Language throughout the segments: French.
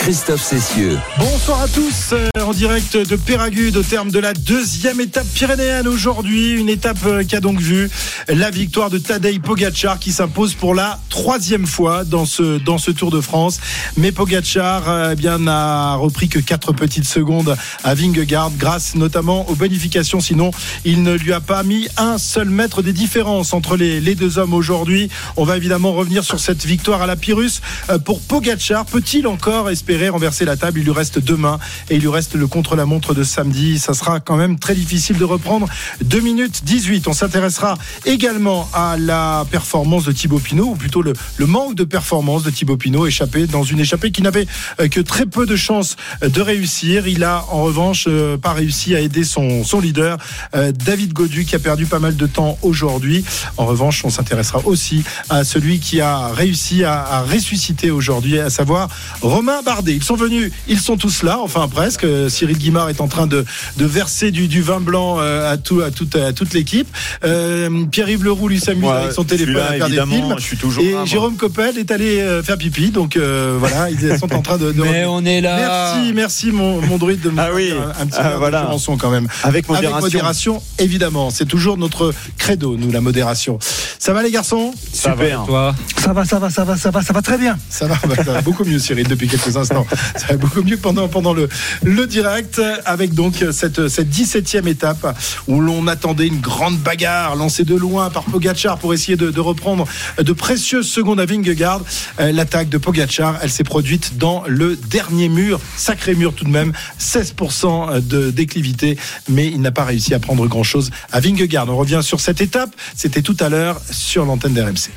Christophe Cessieux. Bonsoir à tous, euh, en direct de Péragude au terme de la deuxième étape pyrénéenne aujourd'hui. Une étape euh, qui a donc vu la victoire de Tadej Pogacar qui s'impose pour la troisième fois dans ce, dans ce Tour de France. Mais Pogacar euh, eh bien n'a repris que quatre petites secondes à Vingegaard grâce notamment aux bonifications. Sinon, il ne lui a pas mis un seul mètre des différences entre les, les deux hommes aujourd'hui. On va évidemment revenir sur cette victoire à la Pyrrhus pour Pogacar. Peut-il encore espérer renverser la table. Il lui reste demain et il lui reste le contre-la-montre de samedi. Ça sera quand même très difficile de reprendre. 2 minutes 18. On s'intéressera également à la performance de Thibaut Pinot, ou plutôt le, le manque de performance de Thibaut Pinot, échappé dans une échappée qui n'avait euh, que très peu de chances de réussir. Il a en revanche euh, pas réussi à aider son, son leader, euh, David Godu, qui a perdu pas mal de temps aujourd'hui. En revanche, on s'intéressera aussi à celui qui a réussi à, à ressusciter aujourd'hui, à savoir Romain Bardet. Ils sont venus, ils sont tous là, enfin presque. Cyril Guimard est en train de, de verser du, du, vin blanc à, tout, à, toute, à toute l'équipe. Euh, Pierre-Yves Leroux lui s'amuse ouais, avec son téléphone là, à faire des films. Je suis toujours et là, Jérôme Coppel est allé euh, faire pipi, donc euh, voilà, ils sont en train de. de Mais on est là. Merci, merci mon, mon druide de me ah oui. un, un petit ah, voilà. de chanson quand même. Avec modération. Avec modération, évidemment. C'est toujours notre credo, nous, la modération. Ça va les garçons? Super. Va, toi? Ça va, ça va, ça va, ça va, ça va très bien. Ça va, bah, ça va beaucoup mieux, Cyril, depuis quelques instants. Ça va beaucoup mieux pendant, pendant le, le direct, avec donc cette, cette 17e étape où l'on attendait une grande bagarre lancée de loin par Pogachar pour essayer de, de reprendre de précieuses secondes à Vingegaard. Euh, L'attaque de Pogachar, elle s'est produite dans le dernier mur, sacré mur tout de même, 16% de déclivité, mais il n'a pas réussi à prendre grand-chose à Vingegaard. On revient sur cette étape, c'était tout à l'heure sur l'antenne d'RMC.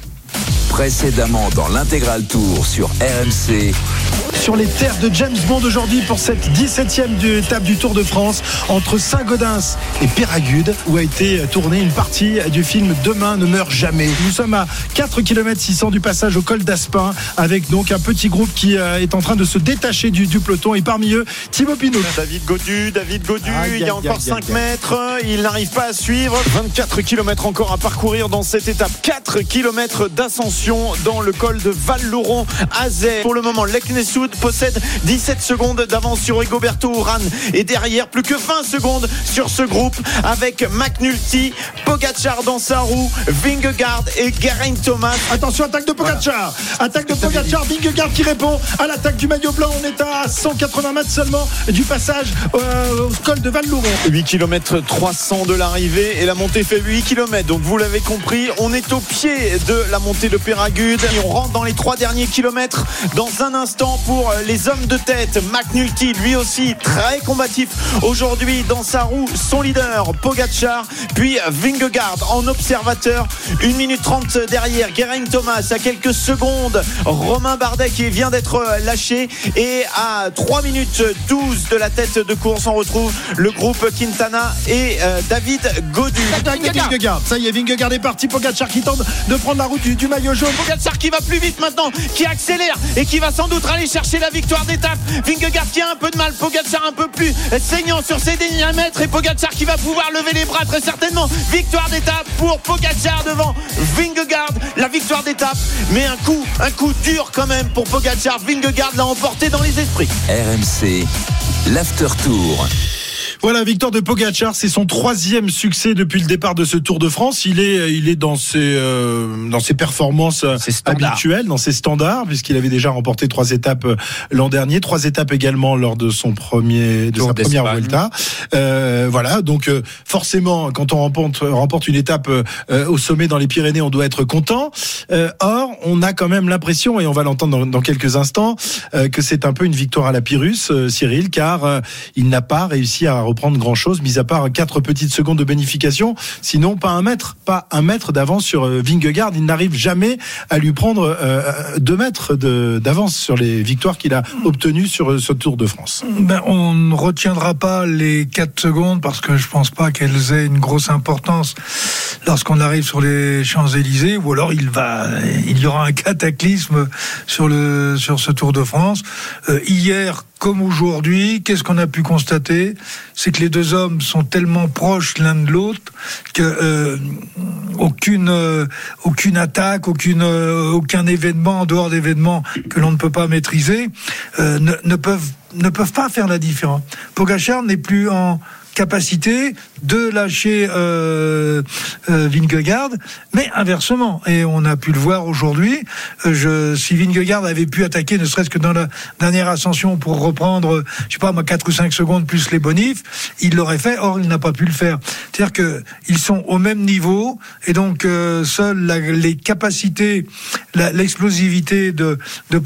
Précédemment dans l'intégral tour sur RMC. Sur les terres de James Bond aujourd'hui pour cette 17e étape du Tour de France entre Saint-Gaudens et Péragude où a été tournée une partie du film Demain ne meurt jamais. Nous sommes à 4 km 600 du passage au col d'Aspin avec donc un petit groupe qui est en train de se détacher du, du peloton et parmi eux Thibaut Pinot. David Godu, David Godu, il y a encore aïe, 5 mètres, il n'arrive pas à suivre. 24 km encore à parcourir dans cette étape. 4 km d'ascension dans le col de Val-Lauron Azet. Pour le moment, Leknessoud possède 17 secondes d'avance sur Rigoberto Urán et derrière plus que 20 secondes sur ce groupe avec McNulty, Pogacar dans sa roue, Vingegaard et Geraint Thomas. Attention, attaque de Pogacar. Voilà. Attaque de Pogacar, Vingegaard qui répond à l'attaque du maillot blanc. On est à 180 mètres seulement du passage euh, au col de Val-Louron. 8 km 300 de l'arrivée et la montée fait 8 km. Donc vous l'avez compris, on est au pied de la montée de Et on rentre dans les trois derniers kilomètres dans un instant pour les hommes de tête. McNulty, lui aussi très combatif aujourd'hui dans sa roue. Son leader, Pogachar, puis Vingegaard en observateur. 1 minute 30 derrière. Geraint Thomas à quelques secondes. Romain Bardet qui vient d'être lâché. Et à 3 minutes 12 de la tête de course, on retrouve le groupe Quintana et euh, David Godu. Ça y est, Vingegaard est parti. Pogachar qui tente de prendre la route du, du maillot jaune. Pogachar qui va plus vite maintenant, qui accélère et qui va sans doute aller chercher la victoire d'étape. Vingegaard qui a un peu de mal, Pogacar un peu plus saignant sur ses derniers mètres et Pogacar qui va pouvoir lever les bras très certainement. Victoire d'étape pour Pogacar devant Vingegaard, la victoire d'étape, mais un coup, un coup dur quand même pour Pogacar. Vingegaard l'a emporté dans les esprits. RMC, l'after tour. Voilà, victoire de Pogacar, c'est son troisième succès depuis le départ de ce Tour de France. Il est, il est dans ses, euh, dans ses performances habituelles, dans ses standards, puisqu'il avait déjà remporté trois étapes l'an dernier, trois étapes également lors de son premier, de Tour sa première Vuelta. Euh, voilà, donc euh, forcément, quand on remporte, remporte une étape euh, au sommet dans les Pyrénées, on doit être content. Euh, or, on a quand même l'impression, et on va l'entendre dans, dans, quelques instants, euh, que c'est un peu une victoire à la Pyrrhus, Cyril, car il n'a pas réussi à reprendre grand chose, mis à part quatre petites secondes de bonification. Sinon, pas un mètre, pas un mètre d'avance sur euh, Vingegaard. Il n'arrive jamais à lui prendre euh, deux mètres d'avance sur les victoires qu'il a obtenues sur euh, ce Tour de France. Ben, on ne retiendra pas les 4 secondes parce que je pense pas qu'elles aient une grosse importance lorsqu'on arrive sur les Champs-Élysées ou alors il y aura un cataclysme sur le, sur ce Tour de France. Euh, hier, comme aujourd'hui, qu'est-ce qu'on a pu constater? C'est que les deux hommes sont tellement proches l'un de l'autre que, euh, aucune, euh, aucune attaque, aucune, aucun événement en dehors d'événements que l'on ne peut pas maîtriser ne, ne peuvent ne peuvent pas faire la différence. Pogachar n'est plus en capacité de lâcher euh, euh, Vingegaard, mais inversement. Et on a pu le voir aujourd'hui. Euh, si Vingegaard avait pu attaquer, ne serait-ce que dans la dernière ascension pour reprendre, euh, je sais pas, moi, 4 ou 5 secondes plus les bonifs, il l'aurait fait. Or, il n'a pas pu le faire. C'est-à-dire que ils sont au même niveau, et donc euh, seules les capacités, l'explosivité de, de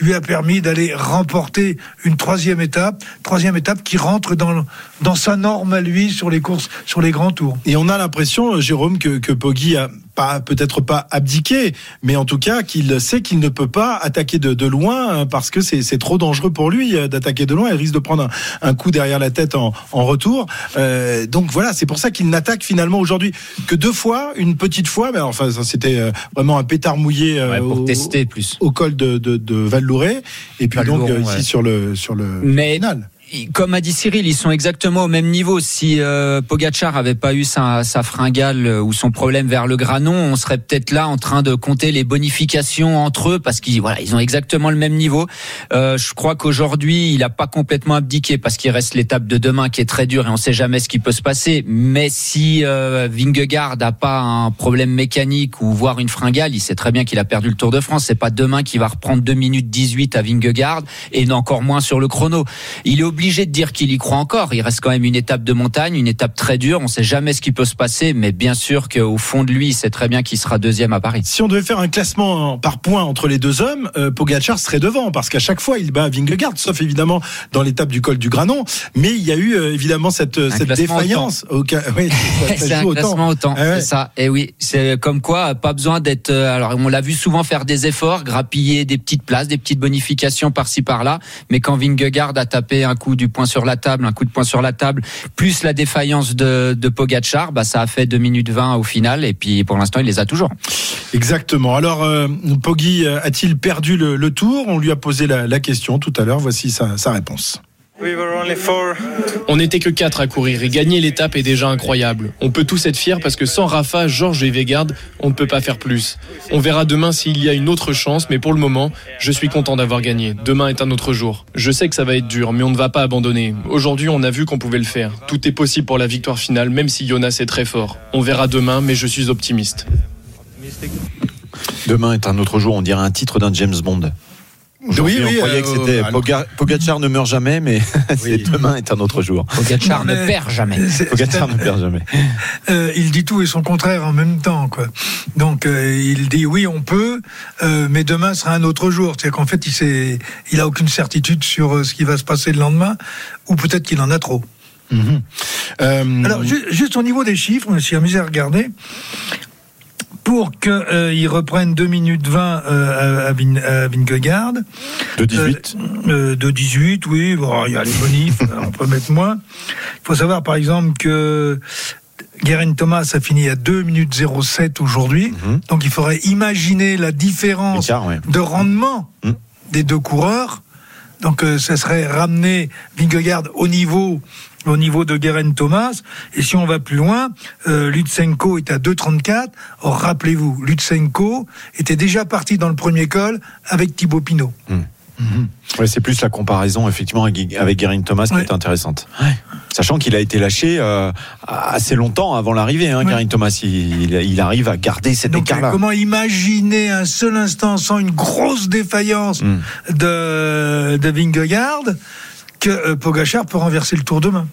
lui a permis d'aller remporter une troisième étape, troisième étape qui rentre dans, dans sa norme à lui sur les courses, sur les grands tours. Et on a l'impression, euh, Jérôme, que, que Poggi a pas peut-être pas abdiqué, mais en tout cas qu'il sait qu'il ne peut pas attaquer de, de loin euh, parce que c'est trop dangereux pour lui euh, d'attaquer de loin. Il risque de prendre un, un coup derrière la tête en, en retour. Euh, donc voilà, c'est pour ça qu'il n'attaque finalement aujourd'hui que deux fois, une petite fois. Mais enfin, ça c'était vraiment un pétard mouillé Ouais, pour au, tester plus. au col de, de, de Val-Louret et puis donc ici ouais. sur le sur le Mais final. Comme a dit Cyril, ils sont exactement au même niveau. Si euh, Pogachar avait pas eu sa, sa fringale euh, ou son problème vers le granon, on serait peut-être là en train de compter les bonifications entre eux parce qu'ils voilà, ils ont exactement le même niveau. Euh, je crois qu'aujourd'hui, il a pas complètement abdiqué parce qu'il reste l'étape de demain qui est très dure et on sait jamais ce qui peut se passer. Mais si euh, Vingegaard a pas un problème mécanique ou voire une fringale, il sait très bien qu'il a perdu le Tour de France. C'est pas demain qu'il va reprendre 2 minutes 18 à Vingegaard et encore moins sur le chrono. Il est obligé de dire qu'il y croit encore. Il reste quand même une étape de montagne, une étape très dure. On sait jamais ce qui peut se passer, mais bien sûr qu'au fond de lui, il sait très bien qu'il sera deuxième à Paris. Si on devait faire un classement par points entre les deux hommes, euh, Pogacar serait devant parce qu'à chaque fois il bat Vingegaard, sauf évidemment dans l'étape du col du Granon. Mais il y a eu euh, évidemment cette, cette classement défaillance. Au ca- oui, C'est un classement autant, Ah ouais. c'est ça. Et oui, c'est comme quoi, pas besoin d'être. euh, Alors, on l'a vu souvent faire des efforts, grappiller des petites places, des petites bonifications par-ci par-là. Mais quand Vingegaard a tapé un coup du poing sur la table, un coup de poing sur la table, plus la défaillance de, de Pogacar, bah ça a fait 2 minutes 20 au final. Et puis pour l'instant, il les a toujours. Exactement. Alors euh, Poggi euh, a-t-il perdu le, tour? On lui a posé la, question tout à l'heure. Voici sa réponse. On n'était que quatre à courir et gagner l'étape est déjà incroyable. On peut tous être fiers parce que sans Rafa, Georges et Vegard, on ne peut pas faire plus. On verra demain s'il y a une autre chance, mais pour le moment, je suis content d'avoir gagné. Demain est un autre jour. Je sais que ça va être dur, mais on ne va pas abandonner. Aujourd'hui, on a vu qu'on pouvait le faire. Tout est possible pour la victoire finale, même si Jonas est très fort. On verra demain, mais je suis optimiste. Demain est un autre jour, on dirait un titre d'un James Bond. Aujourd'hui, on croyait euh, que c'était Poga- Pogacar ne meurt jamais, mais Oui. demain est un autre jour. Pogacar Non, ne perd jamais. Pogacar ne perd jamais. Euh, il dit tout et son contraire en même temps, quoi. Donc euh, il dit oui, on peut, euh, mais demain sera un autre jour. C'est-à-dire qu'en fait, il sait, il a aucune certitude sur euh, ce qui va se passer le lendemain, ou peut-être qu'il en a trop. Mhm. Euh, Alors ju- juste au niveau des chiffres, on s'est amusé à regarder. Pour qu'ils reprennent 2 minutes 20 euh, à, Vin- à Vingegaard, De 18. euh, de 18, oui, bon, il y a les bonifs, on peut mettre moins. Il faut savoir par exemple que Guerin Thomas a fini à 2 minutes 07 aujourd'hui, Mhm. donc il faudrait imaginer la différence ouais. de rendement Mhm. des deux coureurs. Donc euh, ça serait ramener Vingegaard au niveau au niveau de Guerin Thomas. Et si on va plus loin, euh, Lutsenko est à 2,34. Or, rappelez-vous, Lutsenko était déjà parti dans le premier col avec Thibaut Pinot. Ouais, c'est plus la comparaison effectivement avec, Guerin Thomas qui Ouais. est intéressante. Sachant qu'il a été lâché euh, assez longtemps avant l'arrivée, hein. Guerin Thomas. Il, il arrive à garder cet écart-là. comment imaginer un seul instant sans une grosse défaillance Mm. de, de Vingegaard? Que euh, Pogachar peut renverser le tour demain.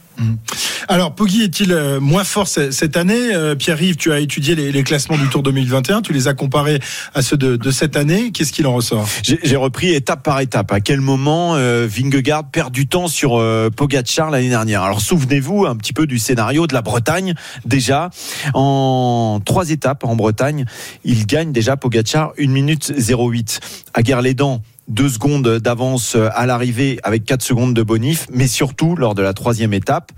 Alors, Poggi est-il euh, moins fort ce- cette année? Euh, Pierre-Yves, tu as étudié les, les classements du Tour 2021, tu les as comparés à ceux de, de cette année. Qu'est-ce qu'il en ressort? J'ai repris étape par étape. À quel moment euh, Vingegaard perd du temps sur euh, Pogacar l'année dernière? Alors souvenez-vous un petit peu du scénario de la Bretagne. Déjà, en trois étapes en Bretagne, il gagne déjà Pogacar 1 minute 08. À Guerre-les-Dents, deux secondes d'avance à l'arrivée avec 4 secondes de bonif, mais surtout lors de la troisième étape,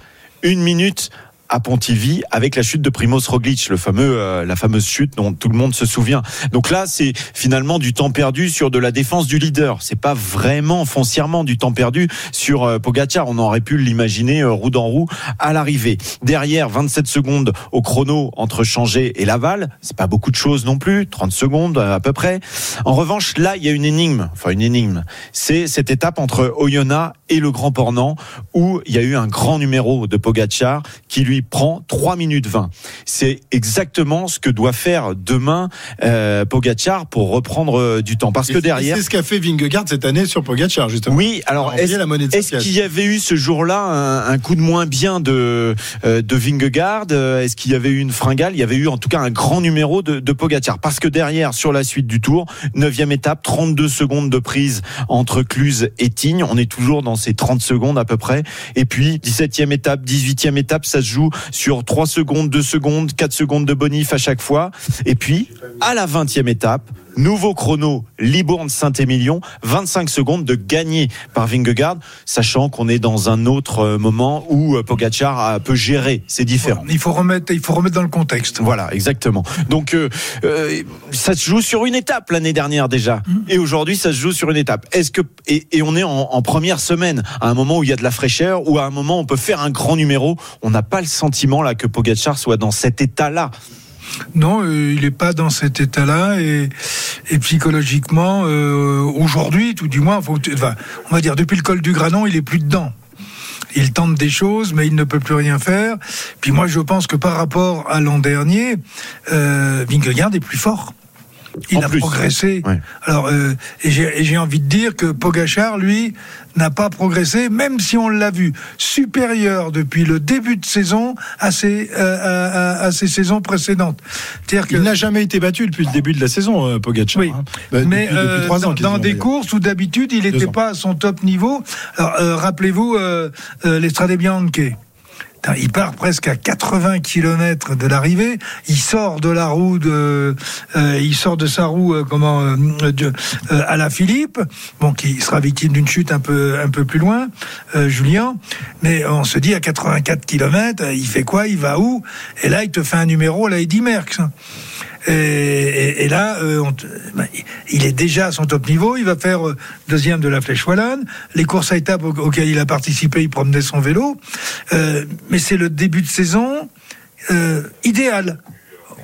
une minute à Pontivy avec la chute de Primoz Roglic, le fameux, euh, la fameuse chute dont tout le monde se souvient. Donc là, c'est finalement du temps perdu sur de la défense du leader. C'est pas vraiment foncièrement du temps perdu sur euh, Pogacar. On aurait pu l'imaginer euh, roue dans roue à l'arrivée. Derrière, 27 secondes au chrono entre Changé et Laval. C'est pas beaucoup de choses non plus, 30 secondes euh, à peu près. En revanche, là, il y a une énigme. Enfin, une énigme. C'est cette étape entre Oyonnax et le Grand Pornant où il y a eu un grand numéro de Pogacar qui lui prend 3 minutes 20. C'est exactement ce que doit faire demain euh, Pogacar pour reprendre euh, du temps. Parce Et que derrière, C'est ce qu'a fait Vingegaard cette année sur Pogacar, justement. oui, alors est-ce qu'il y avait eu ce jour-là un, un coup de moins bien de euh, de Vingegaard Euh, Est-ce qu'il y avait eu une fringale? Il y avait eu en tout cas un grand numéro de, de Pogacar parce que derrière sur la suite du Tour, neuvième étape, 32 secondes de prise entre Cluse et Tignes. On est toujours dans ces 30 secondes à peu près. Et puis 17e étape, 18e étape, ça se joue sur 3 secondes, 2 secondes, 4 secondes de bonif à chaque fois. Et puis à la 20e étape, Nouveau chrono, Libourne-Saint-Émilion, 25 secondes de gagné par Vingegaard, sachant qu'on est dans un autre euh, moment où euh, Pogacar peut gérer, c'est différent. Il faut remettre, il faut remettre dans le contexte. Voilà, exactement. Donc euh, euh, ça se joue sur une étape l'année dernière déjà, et aujourd'hui ça se joue sur une étape. Est-ce que et, et on est en, en première semaine, à un moment où il y a de la fraîcheur, ou à un moment où on peut faire un grand numéro, on n'a pas le sentiment là que Pogacar soit dans cet état-là? Non, euh, il n'est pas dans cet état-là et, et psychologiquement, euh, aujourd'hui, tout du moins, faut, on va dire depuis le col du Granon, il est plus dedans. Il tente des choses, mais il ne peut plus rien faire. Puis moi, je pense que par rapport à l'an dernier, euh, est plus fort. Il En a plus. progressé. Ouais. Alors, euh, et j'ai et j'ai envie de dire que Pogachar, lui, n'a pas progressé, même si on l'a vu supérieur depuis le début de saison à ses, euh, à, à- à ses saisons précédentes. C'est-à-dire que Il n'a jamais été battu depuis le début de la saison, euh, Pogacar. oui, hein. Bah, mais depuis, euh, dans, des courses où d'habitude il n'était pas à son top niveau. Alors euh, rappelez-vous euh, euh, l'Estrade Bianche. Il part presque à 80 km de l'arrivée. Il sort de la roue de, euh, il sort de sa roue euh, comment euh, de, euh, à la Philippe, bon qui sera victime d'une chute un peu un peu plus loin, euh, Julien. Mais on se dit à 84 km, il fait quoi? Il va où? Et là, il te fait un numéro à la Eddy Merckx. Et, et- là, euh, on ben, il est déjà à son top niveau. Il va faire euh, deuxième de la Flèche Wallonne. Les courses à étapes au- auxquelles il a participé, il promenait son vélo. Euh, mais c'est le début de saison euh, idéal.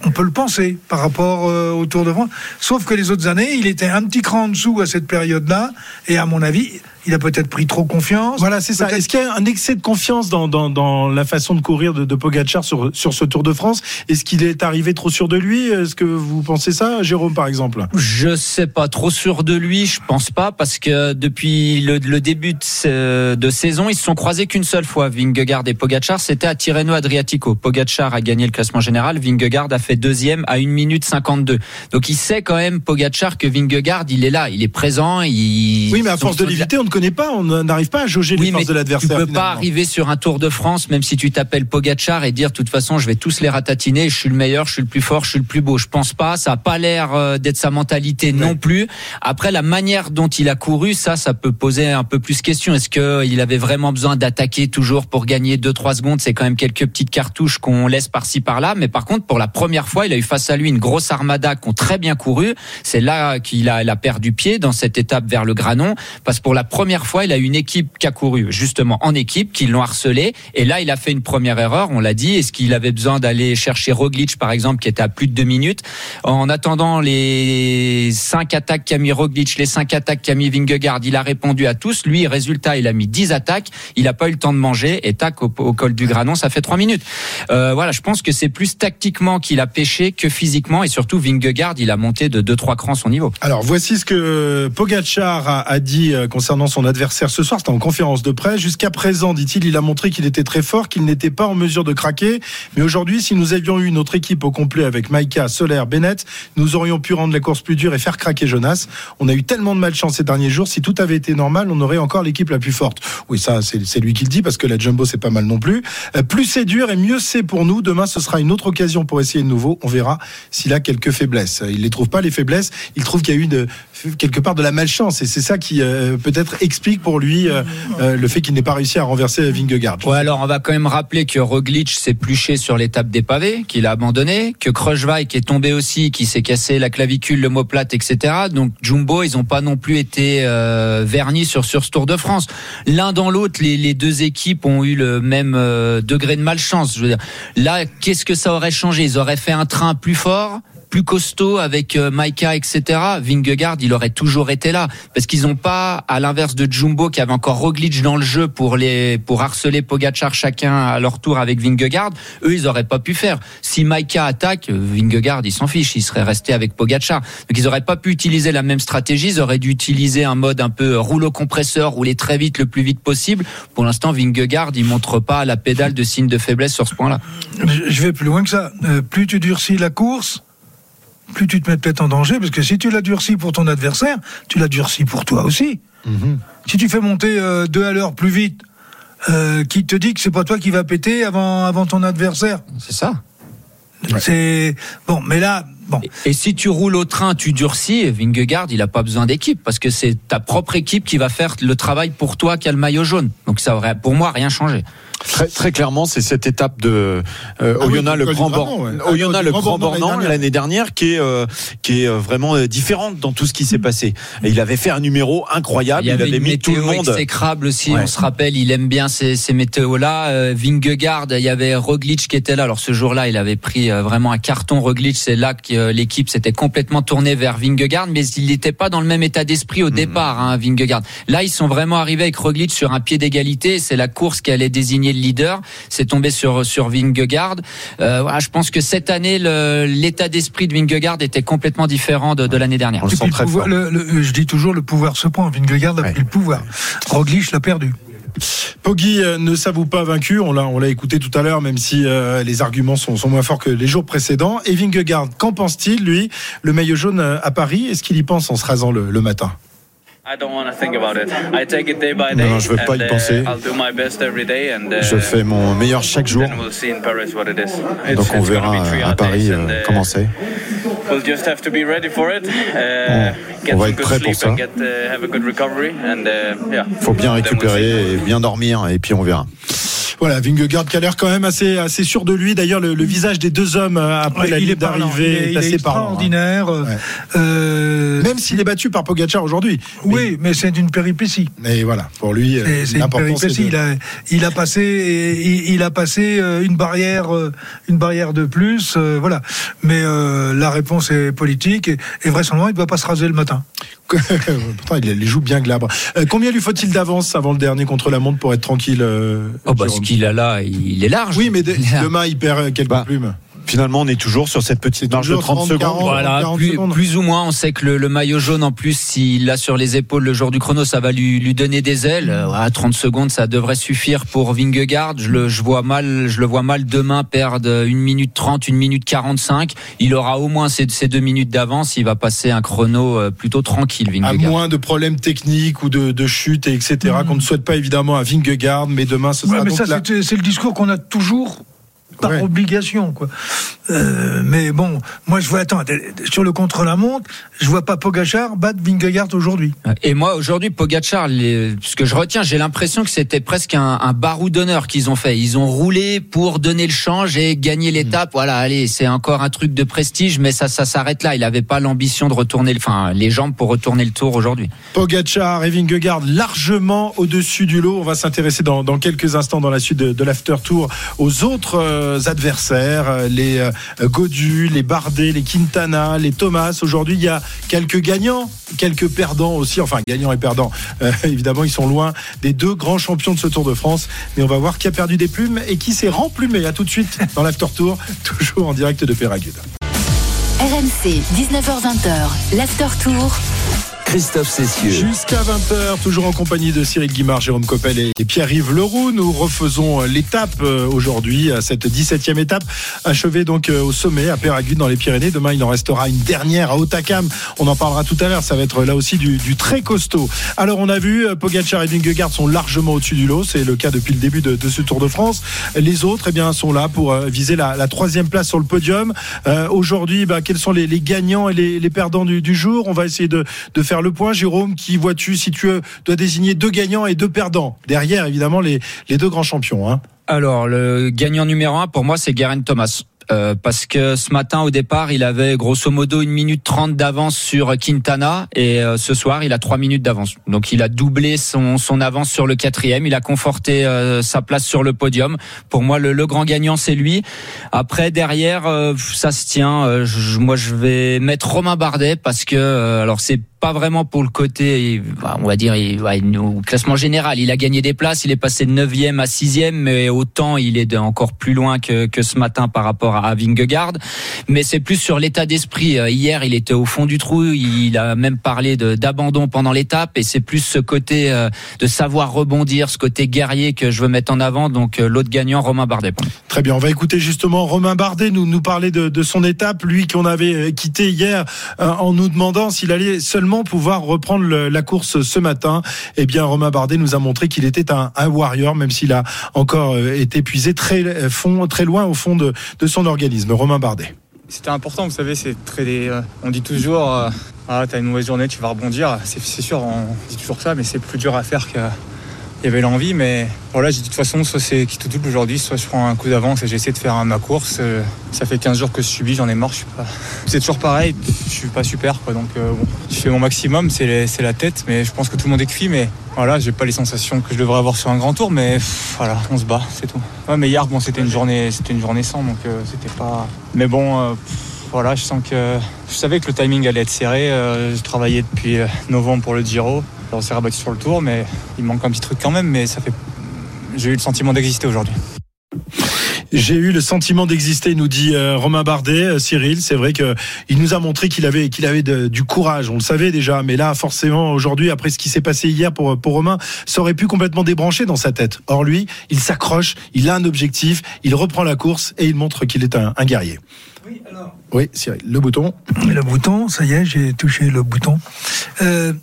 On peut le penser par rapport euh, au Tour de France. Sauf que les autres années, il était un petit cran en dessous à cette période-là. Et à mon avis, il a peut-être pris trop confiance. Voilà, c'est ça. Est-ce qu'il y a un excès de confiance dans, dans, dans la façon de courir de, de Pogacar sur, sur ce Tour de France? Est-ce qu'il est arrivé trop sûr de lui? Est-ce que vous pensez ça, Jérôme, par exemple? Je sais pas, trop sûr de lui, je pense pas, parce que depuis le, le début de, de saison, ils se sont croisés qu'une seule fois, Vingegaard et Pogacar, c'était à Tirreno Adriatico. Pogacar a gagné le classement général, Vingegaard a fait deuxième à 1 minute 52. Donc il sait quand même, Pogacar, que Vingegaard, il est là, il est présent, il... Oui, mais à force de l'éviter, on ne connaît pas, on n'arrive pas à jauger les Oui, forces mais de l'adversaire. tu peux pas finalement. arriver sur un Tour de France, même si tu t'appelles Pogachar et dire, de toute façon, je vais tous les ratatiner, je suis le meilleur, je suis le plus fort, je suis le plus beau. Je pense pas, ça a pas l'air euh, d'être sa mentalité non plus. Après, la manière dont il a couru, ça, ça peut poser un peu plus question. Est-ce que il avait vraiment besoin d'attaquer toujours pour gagner 2-3 secondes? C'est quand même quelques petites cartouches qu'on laisse par-ci par-là. Mais par contre, pour la première fois, il a eu face à lui une grosse armada qui ont très bien couru. C'est là qu'il a, il a perdu pied dans cette étape vers le Granon, parce que pour la première fois, il a une équipe qui a couru justement en équipe, qui l'ont harcelé. Et là, il a fait une première erreur. On l'a dit. Est-ce qu'il avait besoin d'aller chercher Roglic, par exemple, qui était à plus de deux minutes? En attendant les cinq attaques qu'a mis Roglic, les cinq attaques qu'a mis Vingegaard, il a répondu à tous. Lui, résultat, il a mis 10 attaques. Il n'a pas eu le temps de manger. Et tac, au, col du Granon, ça fait trois minutes. Euh, voilà, je pense que c'est plus tactiquement qu'il a pêché que physiquement. Et surtout, Vingegaard, il a monté de 2-3 crans son niveau. Alors, voici ce que Pogacar a, a dit euh, concernant son adversaire ce soir. C'était en conférence de presse. Jusqu'à présent, dit-il, il a montré qu'il était très fort, qu'il n'était pas en mesure de craquer. Mais aujourd'hui, si nous avions eu notre équipe au complet avec Maïka, Solaire, Bennett, nous aurions pu rendre la course plus dure et faire craquer Jonas. On a eu tellement de malchance ces derniers jours. Si tout avait été normal, on aurait encore l'équipe la plus forte. Oui, ça, c'est lui qui le dit parce que la Jumbo, c'est pas mal non plus. Euh, plus c'est dur et mieux c'est pour nous. Demain, ce sera une autre occasion pour essayer de nouveau. On verra s'il a quelques faiblesses. Il les trouve pas les faiblesses. Il trouve qu'il y a eu de, quelque part de la malchance et c'est ça qui euh, peut-être explique pour lui euh, euh, le fait qu'il n'ait pas réussi à renverser Vingegaard. Ouais, alors on va quand même rappeler que Roglic s'est pluché sur l'étape des pavés, qu'il a abandonné, que Kruijswijk est tombé aussi, qui s'est cassé la clavicule, le plate, etc. Donc Jumbo, ils n'ont pas non plus été vernis sur sur ce Tour de France. L'un dans l'autre, les, les, deux équipes ont eu le même degré de malchance. Je veux dire, là, qu'est-ce que ça aurait changé? Ils auraient fait un train plus fort plus costaud avec euh, Maika, etc. Vingegaard, il aurait toujours été là parce qu'ils n'ont pas, à l'inverse de Jumbo qui avait encore Roglic dans le jeu pour les pour harceler Pogacar chacun à leur tour avec Vingegaard. Eux, ils auraient pas pu faire. Si Maika attaque, Vingegaard, il s'en fiche, il serait resté avec Pogacar. Donc ils auraient pas pu utiliser la même stratégie. Ils auraient dû utiliser un mode un peu rouleau compresseur, rouler très vite, le plus vite possible. Pour l'instant, Vingegaard, il montre pas la pédale de signe de faiblesse sur ce point-là. Je vais plus loin que ça. Euh, plus tu durcis la course, plus tu te mets peut-être en danger, parce que si tu l'as durci pour ton adversaire, tu l'as durci pour toi aussi. Mhm. Si tu fais monter euh, deux à l'heure plus vite, euh, qui te dit que c'est pas toi qui va péter avant, avant ton adversaire C'est ça. C'est bon, mais là, Bon. Et, si tu roules au train, tu durcis, Vingegaard, il a pas besoin d'équipe parce que c'est ta propre équipe qui va faire le travail pour toi qui a le maillot jaune. Donc ça aurait, pour moi, rien changé. Très, très clairement, c'est cette étape de euh, ah Oyonnax, le grand bord, Oyonnax, le grand bornand l'année dernière, qui est euh, qui est euh, vraiment euh, différente dans tout ce qui s'est passé. Et il avait fait un numéro incroyable. Il, il avait mis tout le monde. Exécrable aussi. On se rappelle, il aime bien ces, ces météos-là. Euh, Vingegaard, il y avait Roglic qui était là. Alors ce jour-là, il avait pris vraiment un carton. Roglic, c'est là que l'équipe s'était complètement tournée vers Vingegaard, mais il n'était pas dans le même état d'esprit au hmm. départ, hein, Vingegaard. Là, ils sont vraiment arrivés avec Roglic sur un pied d'égalité. C'est la course qui allait désigner le leader. C'est tombé sur sur Vingegaard. Euh, voilà, je pense que cette année, l'état d'esprit de Vingegaard était complètement différent de, de l'année dernière. je dis toujours, le pouvoir se prend. Vingegaard a pris le pouvoir. Roglic l'a perdu. Poggi euh, ne s'avoue pas vaincu, on l'a, on l'a écouté tout à l'heure, même si euh, les arguments sont, sont, moins forts que les jours précédents. Et Vingegaard, qu'en pense-t-il, lui, le maillot jaune à Paris? Est-ce qu'il y pense en se rasant le, le matin? Non, je veux pas y uh, penser. Uh, je fais mon meilleur chaque jour. Donc on verra à Paris uh, comment c'est. On, va être prêt pour ça. Il faut bien récupérer et bien dormir et puis on verra. Voilà, Vingegaard qui a l'air quand même assez, assez sûr de lui. D'ailleurs, le, visage des deux hommes euh, après la ligne d'arrivée est, assez extraordinaire. Euh, même s'il est battu par Pogacar aujourd'hui. Oui, mais, c'est une péripétie. Mais voilà, pour lui, euh, c'est une péripétie. Il, a, il a passé, il, a passé une barrière, une barrière de plus. voilà. Mais la réponse est politique et, et vraisemblablement, il ne doit pas se raser le matin. Pourtant, il les joue bien glabre. combien lui faut-il d'avance avant le dernier contre la montre pour être tranquille oh, bah, Ce qu'il a là, il est large. Oui, mais demain, il perd quelques bah, plumes finalement, on est toujours sur cette petite marge de 30, secondes. voilà, plus, ou moins, on sait que le, maillot jaune, en plus, s'il a sur les épaules le jour du chrono, ça va lui, lui donner des ailes. À 30 secondes, ça devrait suffire pour Vingegaard. Je le, je vois mal, je le vois mal demain perdre 1 minute 30, 1 minute 45. Il aura au moins ces, ces deux minutes d'avance. Il va passer un chrono euh, plutôt tranquille, Vingegaard. À moins de problèmes techniques ou de, de chutes, etc., mm. qu'on ne souhaite pas évidemment à Vingegaard, mais demain, ce sera mais ça, c'est le discours qu'on a toujours par obligation, quoi. Euh, mais bon, moi je vois, attends, sur le contre-la-montre, je vois pas Pogachar battre Vingegaard aujourd'hui. Et moi aujourd'hui, Pogachar, ce que je retiens, j'ai l'impression que c'était presque un, un barou d'honneur qu'ils ont fait. Ils ont roulé pour donner le change et gagner mm. l'étape. Voilà, allez, c'est encore un truc de prestige, mais ça, ça s'arrête là. Il n'avait pas l'ambition de retourner, enfin, les jambes pour retourner le tour aujourd'hui. Pogachar et Vingegaard largement au-dessus du lot. On va s'intéresser dans, dans, quelques instants dans la suite de, de l'after tour aux autres. Euh, adversaires, euh, les euh, Godu, les Bardet, les Quintana, les Thomas. Aujourd'hui, il y a quelques gagnants, quelques perdants aussi. Enfin, gagnants et perdants. Euh, évidemment, ils sont loin des deux grands champions de ce Tour de France. Mais on va voir qui a perdu des plumes et qui s'est remplumé. À tout de suite dans l'After Tour, toujours en direct de Péragude. RMC, 19h20, l'After Tour. Christophe Cessieux. Jusqu'à 20h, toujours en compagnie de Cyril Guimard, Jérôme Coppel et Pierre-Yves Leroux. Nous refaisons l'étape euh, aujourd'hui, cette 17e étape, achevée donc euh, au sommet à Péragude dans les Pyrénées. Demain, il en restera une dernière à Otakam. On en parlera tout à l'heure. Ça va être là aussi du, du très costaud. Alors, on a vu, euh, Pogacar et Vingegaard sont largement au-dessus du lot. C'est le cas depuis le début de, de, ce Tour de France. Les autres, eh bien, sont là pour viser la, la troisième place sur le podium. Euh, aujourd'hui, bah, quels sont les, les, gagnants et les, les perdants du, du, jour? On va essayer de, de faire le point. Jérôme, qui vois-tu si tu dois désigner deux gagnants et deux perdants Derrière, évidemment, les, les deux grands champions. Hein. Alors, le gagnant numéro un, pour moi, c'est Garen Thomas. Euh, parce que ce matin au départ il avait grosso modo une minute trente d'avance sur Quintana et euh, ce soir il a trois minutes d'avance. Donc il a doublé son, son avance sur le quatrième. Il a conforté euh, sa place sur le podium. Pour moi le, le grand gagnant c'est lui. Après derrière euh, ça se tient. Je, moi je vais mettre Romain Bardet parce que alors c'est pas vraiment pour le côté, on va dire, au classement général. Il a gagné des places, il est passé de 9e à 6e, mais autant il est encore plus loin que, que ce matin par rapport à Vingegaard. Mais c'est plus sur l'état d'esprit. Euh, hier, il était au fond du trou, il a même parlé d'abandon pendant l'étape, et c'est plus ce côté euh, de savoir rebondir, ce côté guerrier que je veux mettre en avant. Donc euh, l'autre gagnant, Romain Bardet. Très bien, on va écouter justement Romain Bardet nous, parler de, son étape, lui qu'on avait quitté hier en nous demandant s'il allait seulement pouvoir reprendre la course ce matin. Eh bien, Romain Bardet nous a montré qu'il était un, warrior, même s'il a encore été épuisé très, fond, très loin au fond de son organisme. Romain Bardet. C'était important, vous savez, c'est très. Euh, on dit toujours, ah, t'as une mauvaise journée, tu vas rebondir. C'est sûr, on dit toujours ça, mais c'est plus dur à faire que il y avait l'envie, mais voilà, j'ai dit de toute façon, soit c'est qui tout double aujourd'hui, soit je prends un coup d'avance et j'essaie de faire ma course. Euh, ça fait 15 jours que je subis, j'en ai marre, je suis pas. C'est toujours pareil, je suis pas super, quoi. Donc euh, bon, je fais mon maximum, c'est la tête, mais je pense que tout le monde est cuit, mais voilà, j'ai pas les sensations que je devrais avoir sur un grand tour, mais voilà, on se bat, c'est tout. Ouais, mais hier, bon, c'était une journée, c'était une journée sans, donc euh, c'était pas. Mais bon. voilà, je sens que je savais que le timing allait être serré. j'ai travaillé depuis novembre pour le Giro. On s'est rabattu sur le tour, mais il manque un petit truc quand même. Mais ça fait, j'ai eu le sentiment d'exister aujourd'hui. J'ai eu le sentiment d'exister, nous dit euh, Romain Bardet, euh, Cyril. C'est vrai que il nous a montré qu'il avait, qu'il avait de, du courage. On le savait déjà, mais là, forcément, aujourd'hui, après ce qui s'est passé hier pour, pour Romain, ça aurait pu complètement débrancher dans sa tête. Or, lui, il s'accroche, il a un objectif, il reprend la course et il montre qu'il est un, un guerrier. Oui, alors. Oui, Cyril, le bouton. Le bouton, ça y est, j'ai touché le bouton. Euh,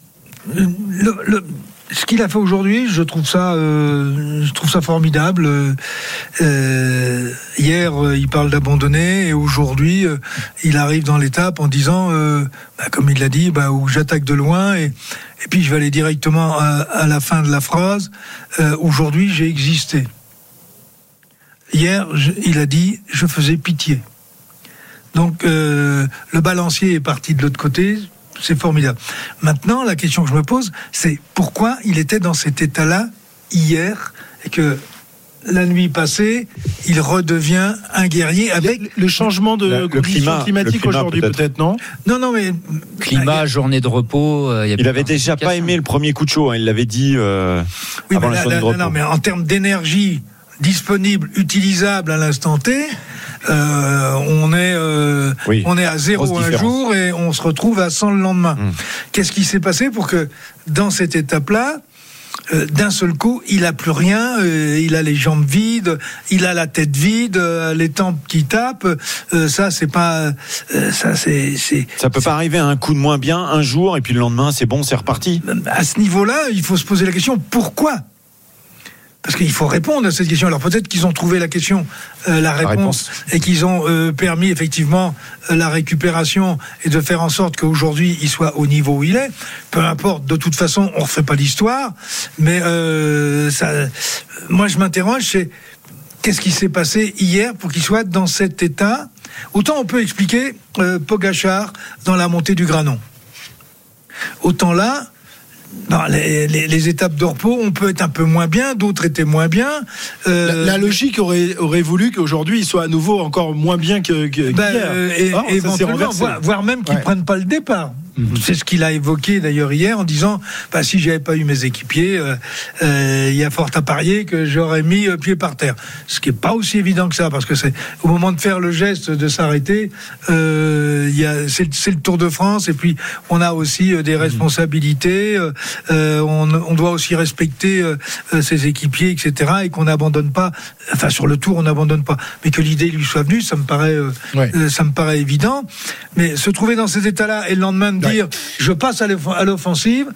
ce qu'il a fait aujourd'hui, je trouve ça, euh, je trouve ça formidable. Euh, hier, il parle d'abandonner et aujourd'hui, euh, il arrive dans l'étape en disant, euh, bah, comme il l'a dit, bah, où j'attaque de loin et, puis je vais aller directement à, la fin de la phrase. Euh, aujourd'hui, j'ai existé. Hier, il a dit, je faisais pitié. Donc, le balancier est parti de l'autre côté c'est formidable. Maintenant, la question que je me pose, c'est pourquoi il était dans cet état-là hier et que la nuit passée, il redevient un guerrier avec le changement de le, climat, climatique aujourd'hui, peut-être, non? Non, non, mais climat, journée de repos. Euh, il avait déjà pas aimé le premier coup de chaud. Hein, il l'avait dit euh, oui, avant la, la, de repos. Non, mais en termes d'énergie disponible, utilisable à l'instant T, euh, on est euh, oui, on est à zéro un jour et on se retrouve à 100 le lendemain. Mmh. Qu'est-ce qui s'est passé pour que dans cette étape-là, euh, d'un seul coup, il a plus rien, euh, il a les jambes vides, il a la tête vide, euh, les tempes qui tapent. ça, c'est pas, ça, c'est, Ça peut pas arriver à un coup de moins bien un jour et puis le lendemain, c'est bon, c'est reparti. À ce niveau-là, il faut se poser la question pourquoi? Parce qu'il faut répondre à cette question. Alors peut-être qu'ils ont trouvé la question, euh, la, réponse, la, réponse, et qu'ils ont euh, permis effectivement euh, la récupération et de faire en sorte qu'aujourd'hui il soit au niveau où il est. Peu importe, de toute façon, on refait pas l'histoire. Mais euh, ça, moi je m'interroge, c'est qu'est-ce qui s'est passé hier pour qu'il soit dans cet état? Autant on peut expliquer Pogachar dans la montée du Granon. Autant là, non, les, les, les, étapes de repos, on peut être un peu moins bien, d'autres étaient moins bien. Euh, la, la, logique aurait, aurait voulu qu'aujourd'hui il soit à nouveau encore moins bien que, que ben, euh, et, oh, éventuellement, voire, voire, même qu'ils ouais. prennent pas le départ. C'est ce qu'il a évoqué d'ailleurs hier en disant bah, si j'avais pas eu mes équipiers, euh, euh, il y a fort à parier que j'aurais mis euh, pied par terre. Ce qui est pas aussi évident que ça parce que c'est au moment de faire le geste de s'arrêter, euh, c'est le Tour de France et puis on a aussi des responsabilités. euh, euh, on, on doit aussi respecter ses équipiers, etc. Et qu'on n'abandonne pas. Enfin sur le Tour, on n'abandonne pas. Mais que l'idée lui soit venue, ça me paraît Ouais. ça me paraît évident. Mais se trouver dans ces états-là et le lendemain de dire je passe à l'off- à l'offensive,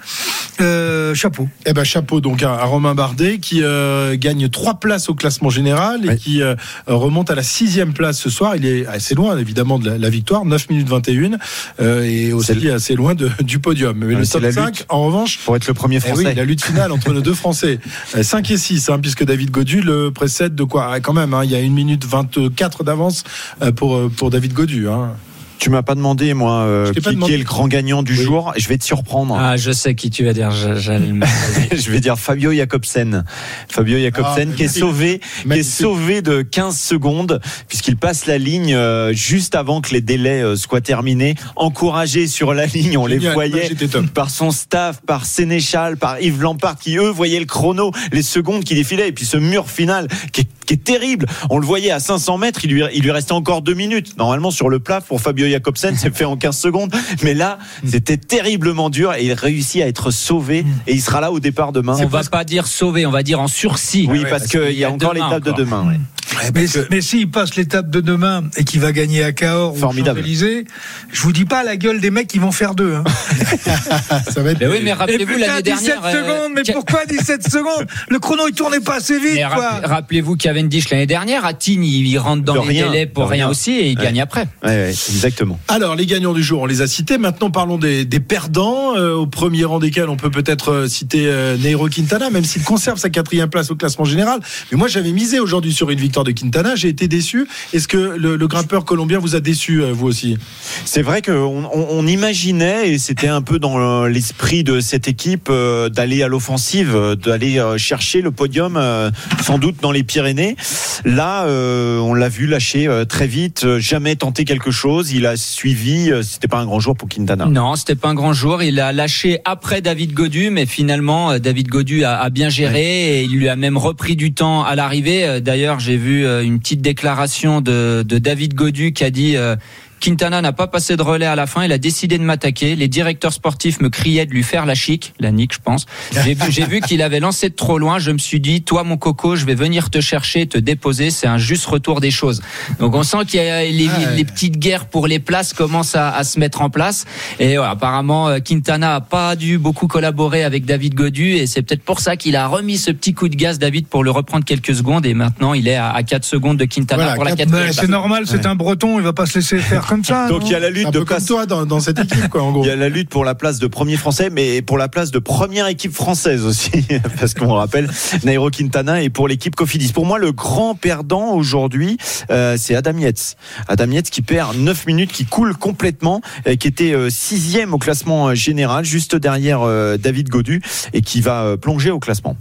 euh, chapeau. Eh ben chapeau donc à, à Romain Bardet qui euh, gagne trois places au classement général et Ouais. qui euh, remonte à la sixième place ce soir. Il est assez loin évidemment de la, la victoire, 9 minutes 21 euh, et aussi assez loin de- du podium. Mais Ouais, le top la 5 lutte. en revanche. Pour être le premier Eh oui, français. la lutte finale entre nos deux Français. Euh, 5 et 6, hein, puisque David Godu le précède de quoi? Ah, Quand même, hein, il y a une minute 24 d'avance pour, pour David Godu. Hein. Tu m'as pas demandé, moi, euh, qui, pas qui demandé. est le grand gagnant du Oui. jour. Je vais te surprendre. Ah, je sais qui tu vas dire. je- je vais dire Fabio Jacobsen. Fabio Jacobsen Ah, qui est sauvé, qui est sauvé de 15 secondes puisqu'il passe la ligne euh, juste avant que les délais euh, soient terminés. Encouragé sur la ligne, on les voyait par son staff, par Sénéchal, par Yves Lampard qui eux voyaient le chrono, les secondes qui défilaient et puis ce mur final qui est, qui est terrible. On le voyait à 500 mètres, il lui, il lui restait encore deux minutes. Normalement sur le plat pour Fabio Jacobsen, c'est fait en 15 secondes, mais là c'était terriblement dur et il réussit à être sauvé et il sera là au départ demain. On va pas dire sauvé, on va dire en sursis. Oui, parce qu'il y a encore l'étape de demain. ouais. Mais, mais s'il passe l'étape de demain et qu'il va gagner à Cahors ou Formidable. Champs-Élysées, je vous dis pas la gueule des mecs qui vont faire deux. Hein. Ça va être. Mais oui, mais rappelez-vous l'année 17 dernière. euh, secondes, mais pourquoi 17 secondes? Le chrono il tournait pas assez vite, mais quoi. Cavendish l'année dernière, à Tignes, il rentre dans De les rien, délais pour rien rien. aussi et il Ouais. gagne après. Ouais, ouais, exactement. Alors, les gagnants du jour, on les a cités. Maintenant, parlons des, des perdants. Euh, au premier rang desquels on peut peut-être euh, citer euh, Nairo Quintana, même s'il conserve sa quatrième place au classement général. Mais moi, j'avais misé aujourd'hui sur une victoire de Quintana. J'ai été déçu. Est-ce que le, le grimpeur colombien vous a déçu, euh, vous aussi? C'est vrai qu'on on, on imaginait, et c'était un peu dans le- l'esprit de cette équipe, euh, d'aller à l'offensive, d'aller chercher le podium, euh, sans doute dans les Pyrénées. Là, euh, on l'a vu lâcher euh, très vite, euh, jamais tenter quelque chose. Il a suivi, c'était pas un grand jour pour Quintana. Non, c'était pas un grand jour. Il a lâché après David Godu, mais finalement David Godu a, a bien géré et il lui a même repris du temps à l'arrivée. D'ailleurs, j'ai vu une petite déclaration de, de David Godu qui a dit. euh, Quintana n'a pas passé de relais à la fin, il a décidé de m'attaquer. Les directeurs sportifs me criaient de lui faire la chic, la nique, je pense. J'ai vu, qu'il avait lancé de trop loin. Je me suis dit, toi, mon coco, je vais venir te chercher, te déposer. C'est un juste retour des choses. Donc, on sent qu'il y a les, les petites guerres pour les places commencent à, à se mettre en place. Et apparemment, euh, Quintana a pas dû beaucoup collaborer avec David Godu, et c'est peut-être pour ça qu'il a remis ce petit coup de gaz, David, pour le reprendre quelques secondes. Et maintenant, il est à, à 4 secondes de Quintana Voilà, pour la quatre- quatrième. Mais place. c'est normal, c'est un breton, il va pas se laisser faire comme ça. Donc il y a la Un lutte de peu comme place. toi dans, dans cette équipe, quoi, en gros. Il y a la lutte pour la place de premier français, mais pour la place de première équipe française aussi, parce qu'on rappelle Nairo Quintana et pour l'équipe Cofidis. Pour moi, le grand perdant aujourd'hui, euh, c'est Adam Yates. Adam Yates qui perd 9 minutes, qui coule complètement, euh, qui était euh, sixième au classement général, juste derrière euh, David Godu, et qui va euh, plonger au classement.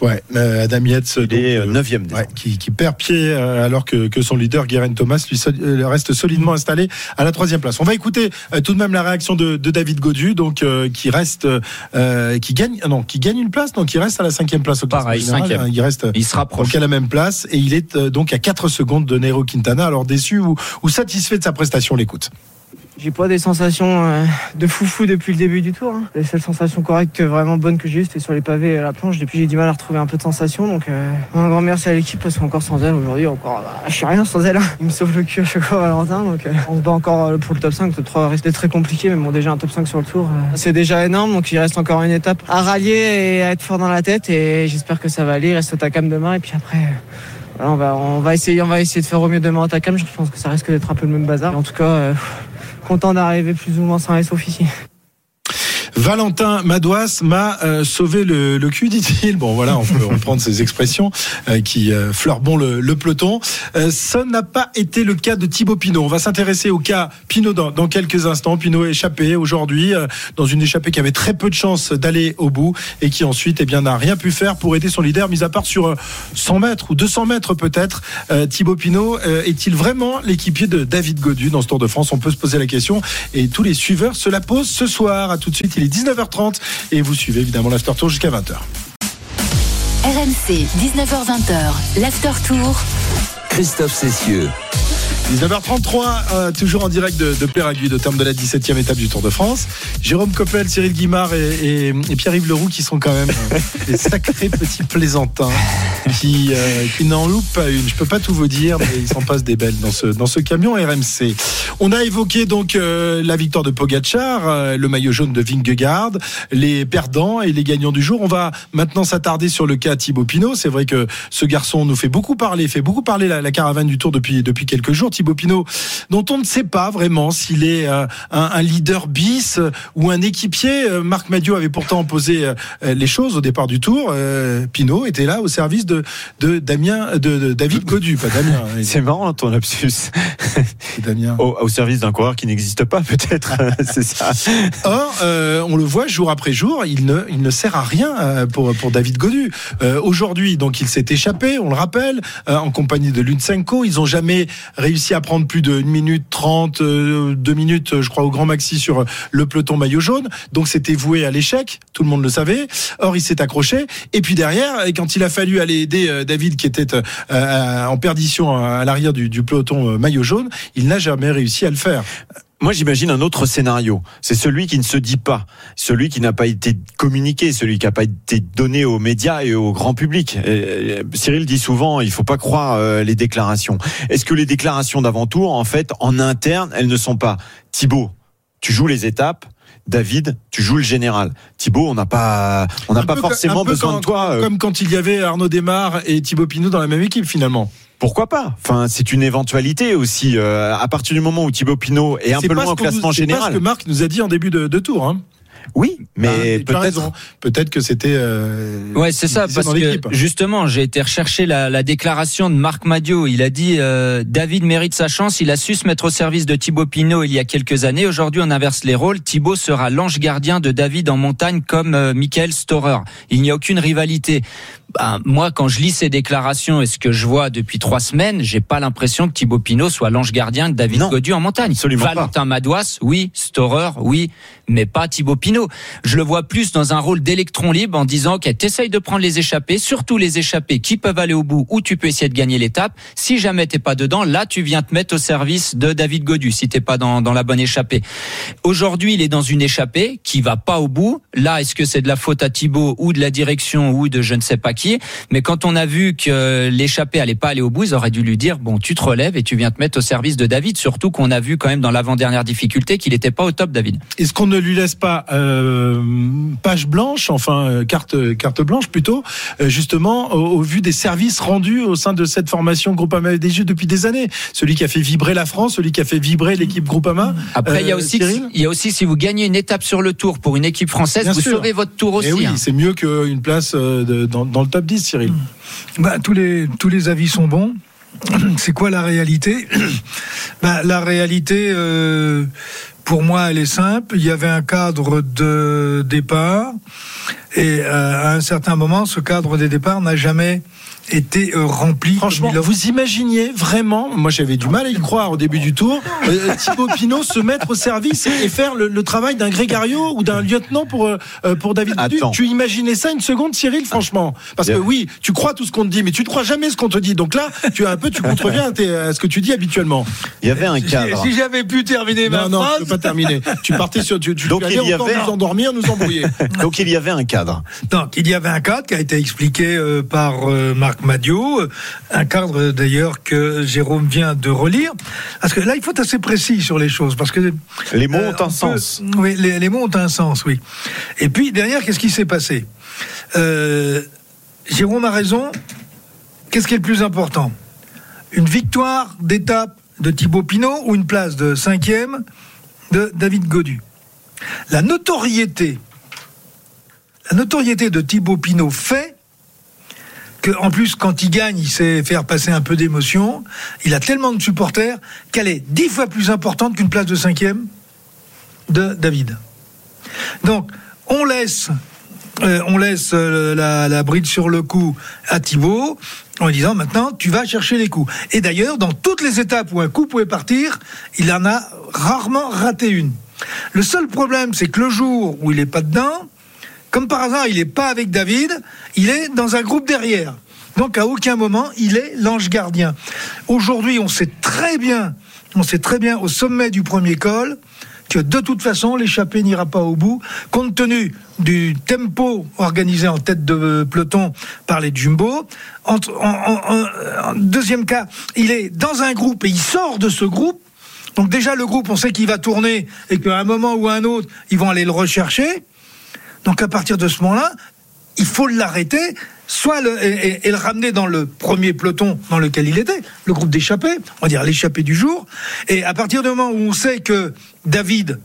Ouais, euh, Adam Yates, Il donc, est euh, euh, neuvième. déjà. Ouais, qui, qui perd pied euh, alors que, que son leader Guerin Thomas lui euh, reste solidement installé à la troisième place. On va écouter euh, tout de même la réaction de, de David Godu, donc euh, qui reste, euh, qui gagne, non, qui gagne une place, donc il reste à la cinquième place au Pareil, général, cinquième. hein, Il reste Il se rapproche. donc à la même place et il est donc à 4 secondes de Nero Quintana. Alors déçu ou, ou satisfait de sa prestation, on l'écoute. J'ai pas des sensations euh, de foufou depuis le début du tour. hein. Les seules sensations correctes, vraiment bonnes que j'ai eues, c'était sur les pavés à la planche. Depuis, j'ai du mal à retrouver un peu de sensations. Donc, euh, un grand merci à l'équipe parce qu'encore sans elle, aujourd'hui, encore, bah, je suis rien sans elle. hein. Il me sauve le cul à chaque fois, Valentin. Donc, euh, on se bat encore pour le top 5. Le top 3 reste très compliqué, mais bon, déjà un top 5 sur le tour, c'est déjà énorme. Donc, il reste encore une étape à rallier et à être fort dans la tête. Et j'espère que ça va aller. Il reste au Takam demain. Et puis après. on, va, on, va essayer, on va essayer de faire au mieux demain au Takam. Je pense que ça risque d'être un peu le même bazar. En tout cas, content d'arriver plus ou moins sans sauf ici. Valentin Madouas m'a euh, sauvé le, le cul, dit-il. Bon, voilà, on peut reprendre ces expressions euh, qui euh, fleurent bon le, le peloton. Euh, ça n'a pas été le cas de Thibaut Pinot. On va s'intéresser au cas Pinot dans, dans quelques instants. Pinot échappé aujourd'hui euh, dans une échappée qui avait très peu de chances d'aller au bout et qui ensuite eh bien, n'a rien pu faire pour aider son leader, mis à part sur euh, 100 mètres ou 200 mètres peut-être. Euh, Thibaut Pinot euh, est-il vraiment l'équipier de David Godu dans ce Tour de France? On peut se poser la question et tous les suiveurs se la posent ce soir. À tout de suite, 19h30 et vous suivez évidemment l'After Tour jusqu'à 20h. RMC, 19h20h, l'after tour. Christophe Cessieux. 19h33, euh, toujours en direct de, de au terme de la 17e étape du Tour de France. Jérôme Coppel, Cyril Guimard et, et- et Pierre-Yves Leroux qui sont quand même euh, des sacrés petits plaisantins qui, euh, qui n'en loupent pas une. Je peux pas tout vous dire, mais ils s'en passent des belles dans ce, dans ce camion RMC. On a évoqué donc euh, la victoire de Pogacar, euh, le maillot jaune de Vingegaard, les perdants et les gagnants du jour. On va maintenant s'attarder sur le cas Thibaut Pinot. C'est vrai que ce garçon nous fait beaucoup parler, fait beaucoup parler la, caravane du Tour depuis, depuis quelques jours. Thibaut Pinot, dont on ne sait pas vraiment s'il est euh, un, un leader bis euh, ou un équipier. Euh, Marc Madiot avait pourtant posé les choses au départ du Tour. Pinot était là au service de Damien, de, de David Godu, pas Damien. hein, C'est marrant ton lapsus. Damien. Au, au service d'un coureur qui n'existe pas, peut-être. c'est ça. Or, euh, on le voit jour après jour, il ne, il ne sert à rien euh, pour, pour David Godu. Euh, Aujourd'hui, donc, il s'est échappé, on le rappelle, euh, en compagnie de Lutsenko. Ils ont jamais réussi à prendre plus de 1 minute 30, euh, 2 minutes, je crois, au grand maxi sur le peloton maillot jaune. Donc, c'était voué à l'échec. Tout le monde le savait. Or, il s'est accroché. Et puis derrière, quand il a fallu aller aider euh, David, qui était euh, euh, en perdition à l'arrière du, peloton maillot jaune, il n'a jamais réussi à le faire. Moi, j'imagine un autre scénario. C'est celui qui ne se dit pas, celui qui n'a pas été communiqué, celui qui n'a pas été donné aux médias et au grand public. Cyril dit souvent, il faut pas croire les déclarations. Est-ce que les déclarations d'avant-tour, en fait, en interne, elles ne sont pas Thibaut, tu joues les étapes. David, tu joues le général. Thibaut, on n'a pas, on n'a pas peu forcément besoin quand- de toi. euh, Comme quand il y avait Arnaud Desmar et Thibaut Pinot dans la même équipe finalement. Pourquoi pas? Enfin, c'est une éventualité aussi. euh, à partir du moment où Thibaut Pinot est un C'est peu loin au nous- classement c'est général. ce que Marc nous a dit en début de, de tour. Hein. Oui, mais as peut-être. Peut-être que c'était. euh, Ouais, c'est ça, parce que justement, j'ai été rechercher la, la déclaration de Marc Madio. Il a dit euh, David mérite sa chance. Il a su se mettre au service de Thibaut Pinot il y a quelques années. Aujourd'hui, on inverse les rôles. Thibaut sera l'ange gardien de David en montagne, comme euh, Michael Storer. Il n'y a aucune rivalité. Ben, moi, quand je lis ces déclarations et ce que je vois depuis trois semaines, j'ai pas l'impression que Thibaut Pinot soit l'ange gardien de David Non, Godu en montagne. absolument pas. Valentin Madouas, oui. Storer, oui. Mais pas Thibaut Pinot. Je le vois plus dans un rôle d'électron libre en disant ok, t'essayes de prendre les échappées, surtout les échappées qui peuvent aller au bout ou tu peux essayer de gagner l'étape. Si jamais t'es pas dedans, là tu viens te mettre au service de David Godu si t'es pas dans, dans la bonne échappée. Aujourd'hui, il est dans une échappée qui va pas au bout. Là, est-ce que c'est de la faute à Thibaut ou de la direction ou de je ne sais pas qui Mais quand on a vu que l'échappée allait pas aller au bout, ils auraient dû lui dire bon, tu te relèves et tu viens te mettre au service de David. Surtout qu'on a vu quand même dans l'avant-dernière difficulté qu'il était pas au top, David. Est-ce qu'on ne lui laisse pas euh, page blanche, enfin euh, carte carte blanche plutôt, euh, justement au, au vu des services rendus au sein de cette formation Groupama FDJ depuis des années? Celui qui a fait vibrer la France, celui qui a fait vibrer l'équipe Groupama. Après, il y a Euh, aussi, il y a aussi si vous gagnez une étape sur le tour pour une équipe française, Bien vous sûr. sauvez votre tour aussi. Eh oui, hein. c'est mieux qu'une place euh, de- dans, dans le top 10, Cyril. Bah, tous, les, tous les avis sont bons. C'est quoi la réalité? Bah, La réalité, euh, pour moi, elle est simple. Il y avait un cadre de départ et euh, à un certain moment, ce cadre de départ n'a jamais été euh, rempli. Franchement, comme il aurait- vous imaginiez vraiment, moi j'avais du mal à y croire au début du tour, euh, Thibaut Pinot se mettre au service et faire le, le travail d'un grégario ou d'un lieutenant pour, euh, pour David. Attends. Tu imaginais ça une seconde, Cyril, franchement? Parce que oui, tu crois tout ce qu'on te dit, mais tu ne crois jamais ce qu'on te dit. Donc là, tu as un peu, tu contreviens à, tes- à ce que tu dis habituellement. Il y avait un cadre. Si j'avais pu terminer ma Non, non, phrase. je peux pas terminer. Tu partais sur, tu, tu Donc, il y avait- nous endormir, nous embrouiller. Donc il y avait un cadre. Donc, il y avait un cadre qui a été expliqué euh, par euh, Marc Madio, euh, un cadre euh, d'ailleurs que Jérôme vient de relire. Parce que là, il faut être assez précis sur les choses, parce que Les mots euh, ont un on sens. oui, les, les mots ont un sens, oui. Et puis derrière, qu'est-ce qui s'est passé? Euh, Jérôme a raison. Qu'est-ce qui est le plus important? Une victoire d'étape de Thibaut Pinot ou une place de cinquième de David Godu? La notoriété La notoriété de Thibaut Pinot fait que, en plus, quand il gagne, il sait faire passer un peu d'émotion. Il a tellement de supporters qu'elle est dix fois plus importante qu'une place de cinquième de David. Donc, on laisse, euh, on euh, la, bride sur le cou à Thibaut en disant maintenant tu vas chercher les coups. Et d'ailleurs, dans toutes les étapes où un coup pouvait partir, il en a rarement raté une. Le seul problème, c'est que le jour où il n'est pas dedans, comme par hasard, il n'est pas avec David, il est dans un groupe derrière. Donc à aucun moment, il est l'ange gardien. Aujourd'hui, on sait très bien, on sait très bien au sommet du premier col que de toute façon, l'échappée n'ira pas au bout, compte tenu du tempo organisé en tête de peloton par les Jumbo. En, en- deuxième cas, il est dans un groupe et il sort de ce groupe. Donc déjà, le groupe, on sait qu'il va tourner et qu'à un moment ou à un autre, ils vont aller le rechercher. Donc à partir de ce moment-là, il faut l'arrêter, soit le, et, le ramener dans le premier peloton dans lequel il était, le groupe d'échappés, on va dire l'échappée du jour. Et à partir du moment où on sait que David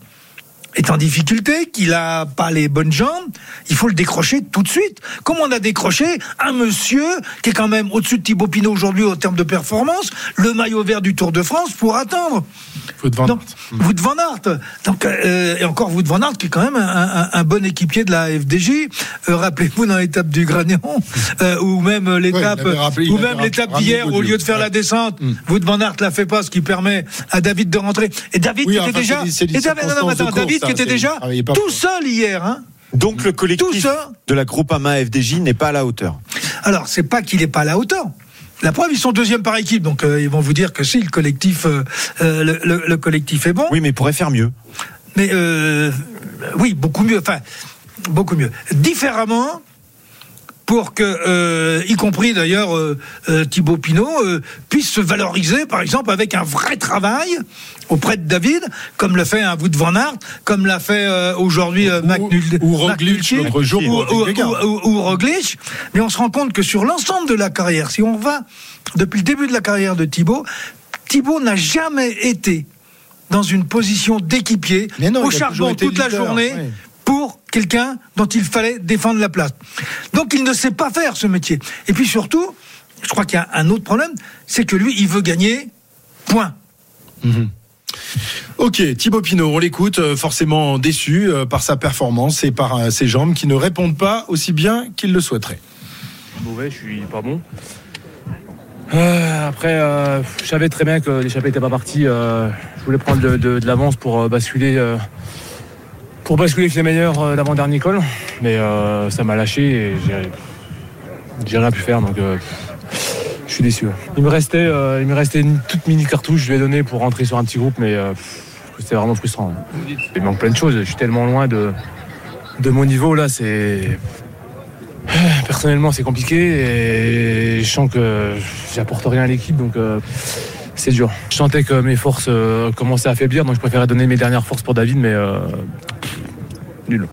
est en difficulté, qu'il a pas les bonnes jambes, il faut le décrocher tout de suite. Comme on a décroché un monsieur qui est quand même au-dessus de Thibaut Pinot aujourd'hui au terme de performance, le maillot vert du Tour de France pour attendre. Faut devant. Donc, Wout van Aert. Donc, euh, et encore Wout van Aert qui est quand même un, un- un bon équipier de la FDJ. Euh, Rappelez-vous dans l'étape du Granion, euh, ou même l'étape, ou même l'étape d'hier, au lieu de faire la descente, Wout van Aert l'a fait pas, ce qui permet à David de rentrer. Et David Oui, qui enfin, était déjà, et David, non, non, de attends, David hein, était c'est- déjà tout seul hier. Hein. Donc le collectif de la Groupama FDJ n'est pas à la hauteur. Alors, c'est pas qu'il n'est pas à la hauteur. La preuve, ils sont deuxième par équipe, donc euh, ils vont vous dire que si le collectif, euh, euh, le, le- le collectif est bon. Oui, mais pourrait faire mieux. Mais euh, oui, beaucoup mieux. Enfin, beaucoup mieux. Différemment, pour que, euh, y compris d'ailleurs euh, euh, Thibaut Pinot, puisse se valoriser, par exemple, avec un vrai travail auprès de David, comme le fait un Wout van Aert, comme l'a fait euh, aujourd'hui euh, Mac Nul- ou Roglic l'autre jour ou, Roglic. Mais on se rend compte que sur l'ensemble de la carrière, si on va depuis le début de la carrière de Thibaut, Thibaut n'a jamais été dans une position d'équipier au charbon toute la leader, journée pour quelqu'un dont il fallait défendre la place. Donc il ne sait pas faire ce métier. Et puis surtout, je crois qu'il y a un autre problème, c'est que lui, il veut gagner, point. Ok, Thibaut Pinot, on l'écoute, euh, forcément déçu euh, par sa performance et par euh, ses jambes qui ne répondent pas aussi bien qu'il le souhaiterait. mauvais, je suis pas bon. Euh, après, euh, je savais très bien que l'échappée n'était pas partie. euh, je voulais prendre de, de- de l'avance pour basculer, euh, pour basculer avec les meilleurs euh, d'avant-dernier col, mais euh, ça m'a lâché et j'ai- j'ai rien pu faire. Donc, euh, je suis déçu. Il me restait, euh, il me restait une toute mini cartouche. Je lui ai pour rentrer sur un petit groupe, mais euh, c'était vraiment frustrant. Il manque plein de choses. Je suis tellement loin de, de mon niveau là. C'est Personnellement, c'est compliqué et je sens que j'apporte rien à l'équipe, donc euh, c'est dur. Je sentais que mes forces commençaient à affaiblir, donc je préférais donner mes dernières forces pour David, mais nul.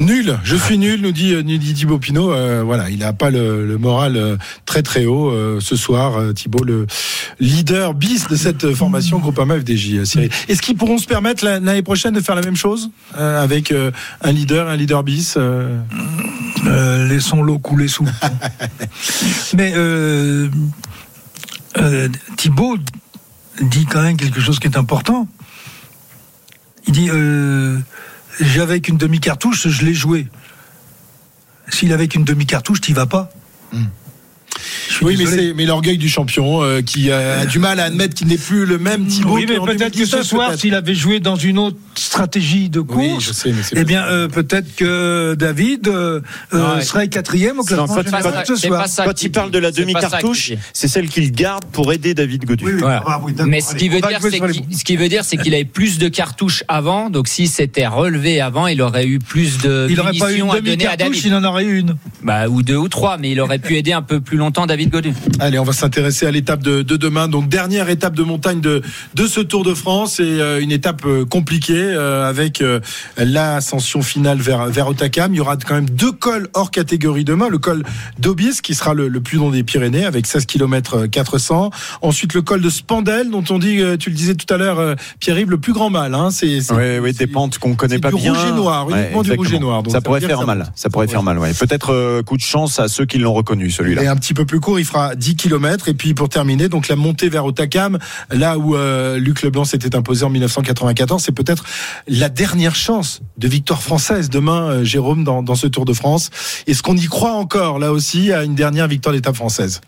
Nul, je suis nul, nous dit, nous dit Thibaut Pinot. Euh, voilà, il n'a pas le, le moral euh, très très haut euh, ce soir. euh, Thibaut, le leader bis de cette euh, formation Groupama FDJ. euh. Est-ce qu'ils pourront se permettre la- l'année prochaine de faire la même chose euh, avec euh, un leader, un leader bis euh Euh, laissons l'eau couler sous. Mais euh, euh, Thibaut dit quand même quelque chose qui est important. Il dit euh, j'avais qu'une demi-cartouche, je l'ai joué. S'il avait qu'une demi-cartouche, t'y vas pas. Suis Oui, mais désolé. mais l'orgueil du champion euh, qui a, a du mal à admettre qu'il n'est plus le même Thibaut. Oui, mais peut-être que ce 2017, soir, peut-être. s'il avait joué dans une autre stratégie de course, Oui, je sais, mais c'est eh bien, euh, peut-être que David euh, euh, Ouais. serait quatrième au classement pas général ce soir. pas Quand il parle de la demi-cartouche, c'est celle qu'il garde pour aider David Godu. Oui, oui, Voilà. ah, oui, d'accord, Mais ce allez, qui veut on va dire, ce qui veut dire, c'est qu'il avait plus de cartouches avant. Donc, s'il s'était relevé avant, il aurait eu plus de Il n'aurait pas eu une munitions à donner à demi-cartouche, David. il en aurait eu une. Bah, ou deux ou trois, mais il aurait pu aider un peu plus longtemps David Godu. Allez, on va s'intéresser à l'étape de, de demain. Donc dernière étape de montagne de, de ce Tour de France et euh, une étape euh, compliquée euh, avec euh, l'ascension finale vers, vers Otakam. Il y aura quand même deux cols hors catégorie demain. Le col d'Aubiès qui sera le, le plus long des Pyrénées avec 16 km 400. Ensuite le col de Spandel dont on dit, euh, tu le disais tout à l'heure, Pierre-Yves, le plus grand mal. Hein. C'est Oui, oui, des pentes qu'on connaît pas du bien. rouge et noir, uniquement du rouge et noir. Donc ça ça pourrait faire ça mal. Ça pourrait faire mal. Ouais. Peut-être coup de chance à ceux qui l'ont reconnu celui-là. Et un petit peu plus court, il fera 10 km. Et puis pour terminer, donc la montée vers Otakam, là où euh, Luc Leblanc s'était imposé en 1994, c'est peut-être la dernière chance de victoire française demain, euh, Jérôme, dans, dans ce Tour de France. Est-ce qu'on y croit encore, là aussi, à une dernière victoire d'étape française?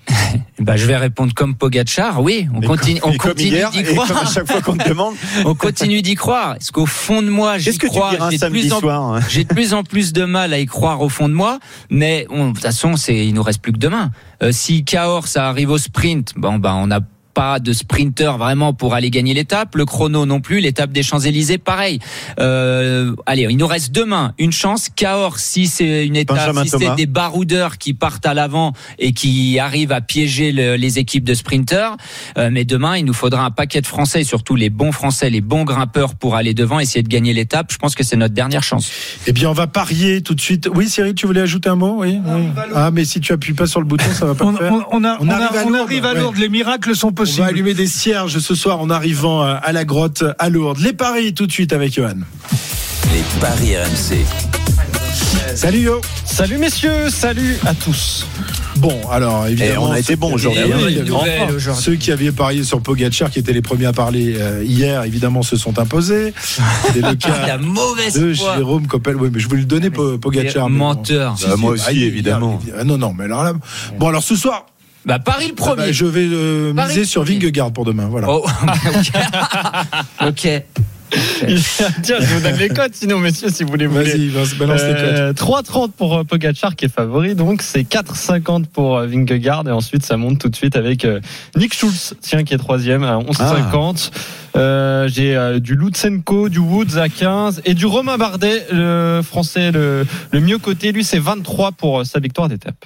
Bah, je vais répondre comme Pogachar. Oui, on Et continue, comme- on comme continue hier, d'y et comme croire. à chaque fois qu'on te demande. on continue d'y croire. Parce qu'au fond de moi, j'y crois. J'ai de samedi plus en- soir hein? J'ai de plus en plus de mal à y croire au fond de moi, mais on- de toute façon, c'est il nous reste plus que demain. Euh, si Cahors ça arrive au sprint, bon ben on n'a pas de sprinter vraiment pour aller gagner l'étape, le chrono non plus, l'étape des Champs-Élysées pareil. Euh, allez, il nous reste demain une chance. Cahors si c'est une étape, Benjamin si c'est des baroudeurs qui partent à l'avant et qui arrivent à piéger le- les équipes de sprinters, euh, mais demain il nous faudra un paquet de Français, et surtout les bons Français, les bons grimpeurs pour aller devant, essayer de gagner l'étape. Je pense que c'est notre dernière chance. Eh bien, on va parier tout de suite. Oui, Cyril, tu voulais ajouter un mot? Oui. oui. Ah, mais si tu appuies pas sur le bouton, ça va pas On, le faire. on- on a- On on arrive a- à on Lourdes, arrive à ouais. Lourdes. Les miracles sont On va allumer des cierges ce soir en arrivant euh, à la grotte à Lourdes. Les paris tout de suite avec Johan. Les paris RMC. Salut Yo. Salut messieurs, salut à tous. Bon, alors évidemment, Et on a été bon aujourd'hui. Eh oui, ceux qui avaient- nouvelle aujourd'hui. Ceux qui avaient parié sur Pogacar, qui étaient les premiers à parler euh, hier, évidemment, se sont imposés. C'est le La cas mauvaise de foi. Jérôme Coppel. Oui, mais je voulais le donner, Po- Pogacar. bon. Menteur. Si, Bah, si, moi aussi, hier, évidemment. ah, non, non, mais alors là. Bon, alors ce soir, Bah Paris le ah premier. bah, je vais euh, miser sur premier. Vingegaard pour demain. Voilà. Oh, ok. Tiens, je vous donne les codes sinon messieurs si vous les voulez. Vas-y, vas- balance les codes. Euh, 3,30 pour euh, Pogacar qui est favori, donc c'est 4,50 pour euh, Vingegaard et ensuite ça monte tout de suite avec Nick Schulz, tiens qui est troisième à 11,50. Euh, J'ai euh, du Lutsenko, du Woods à 15 et du Romain Bardet, le français le, le mieux coté, lui c'est 23 pour euh, sa victoire d'étape.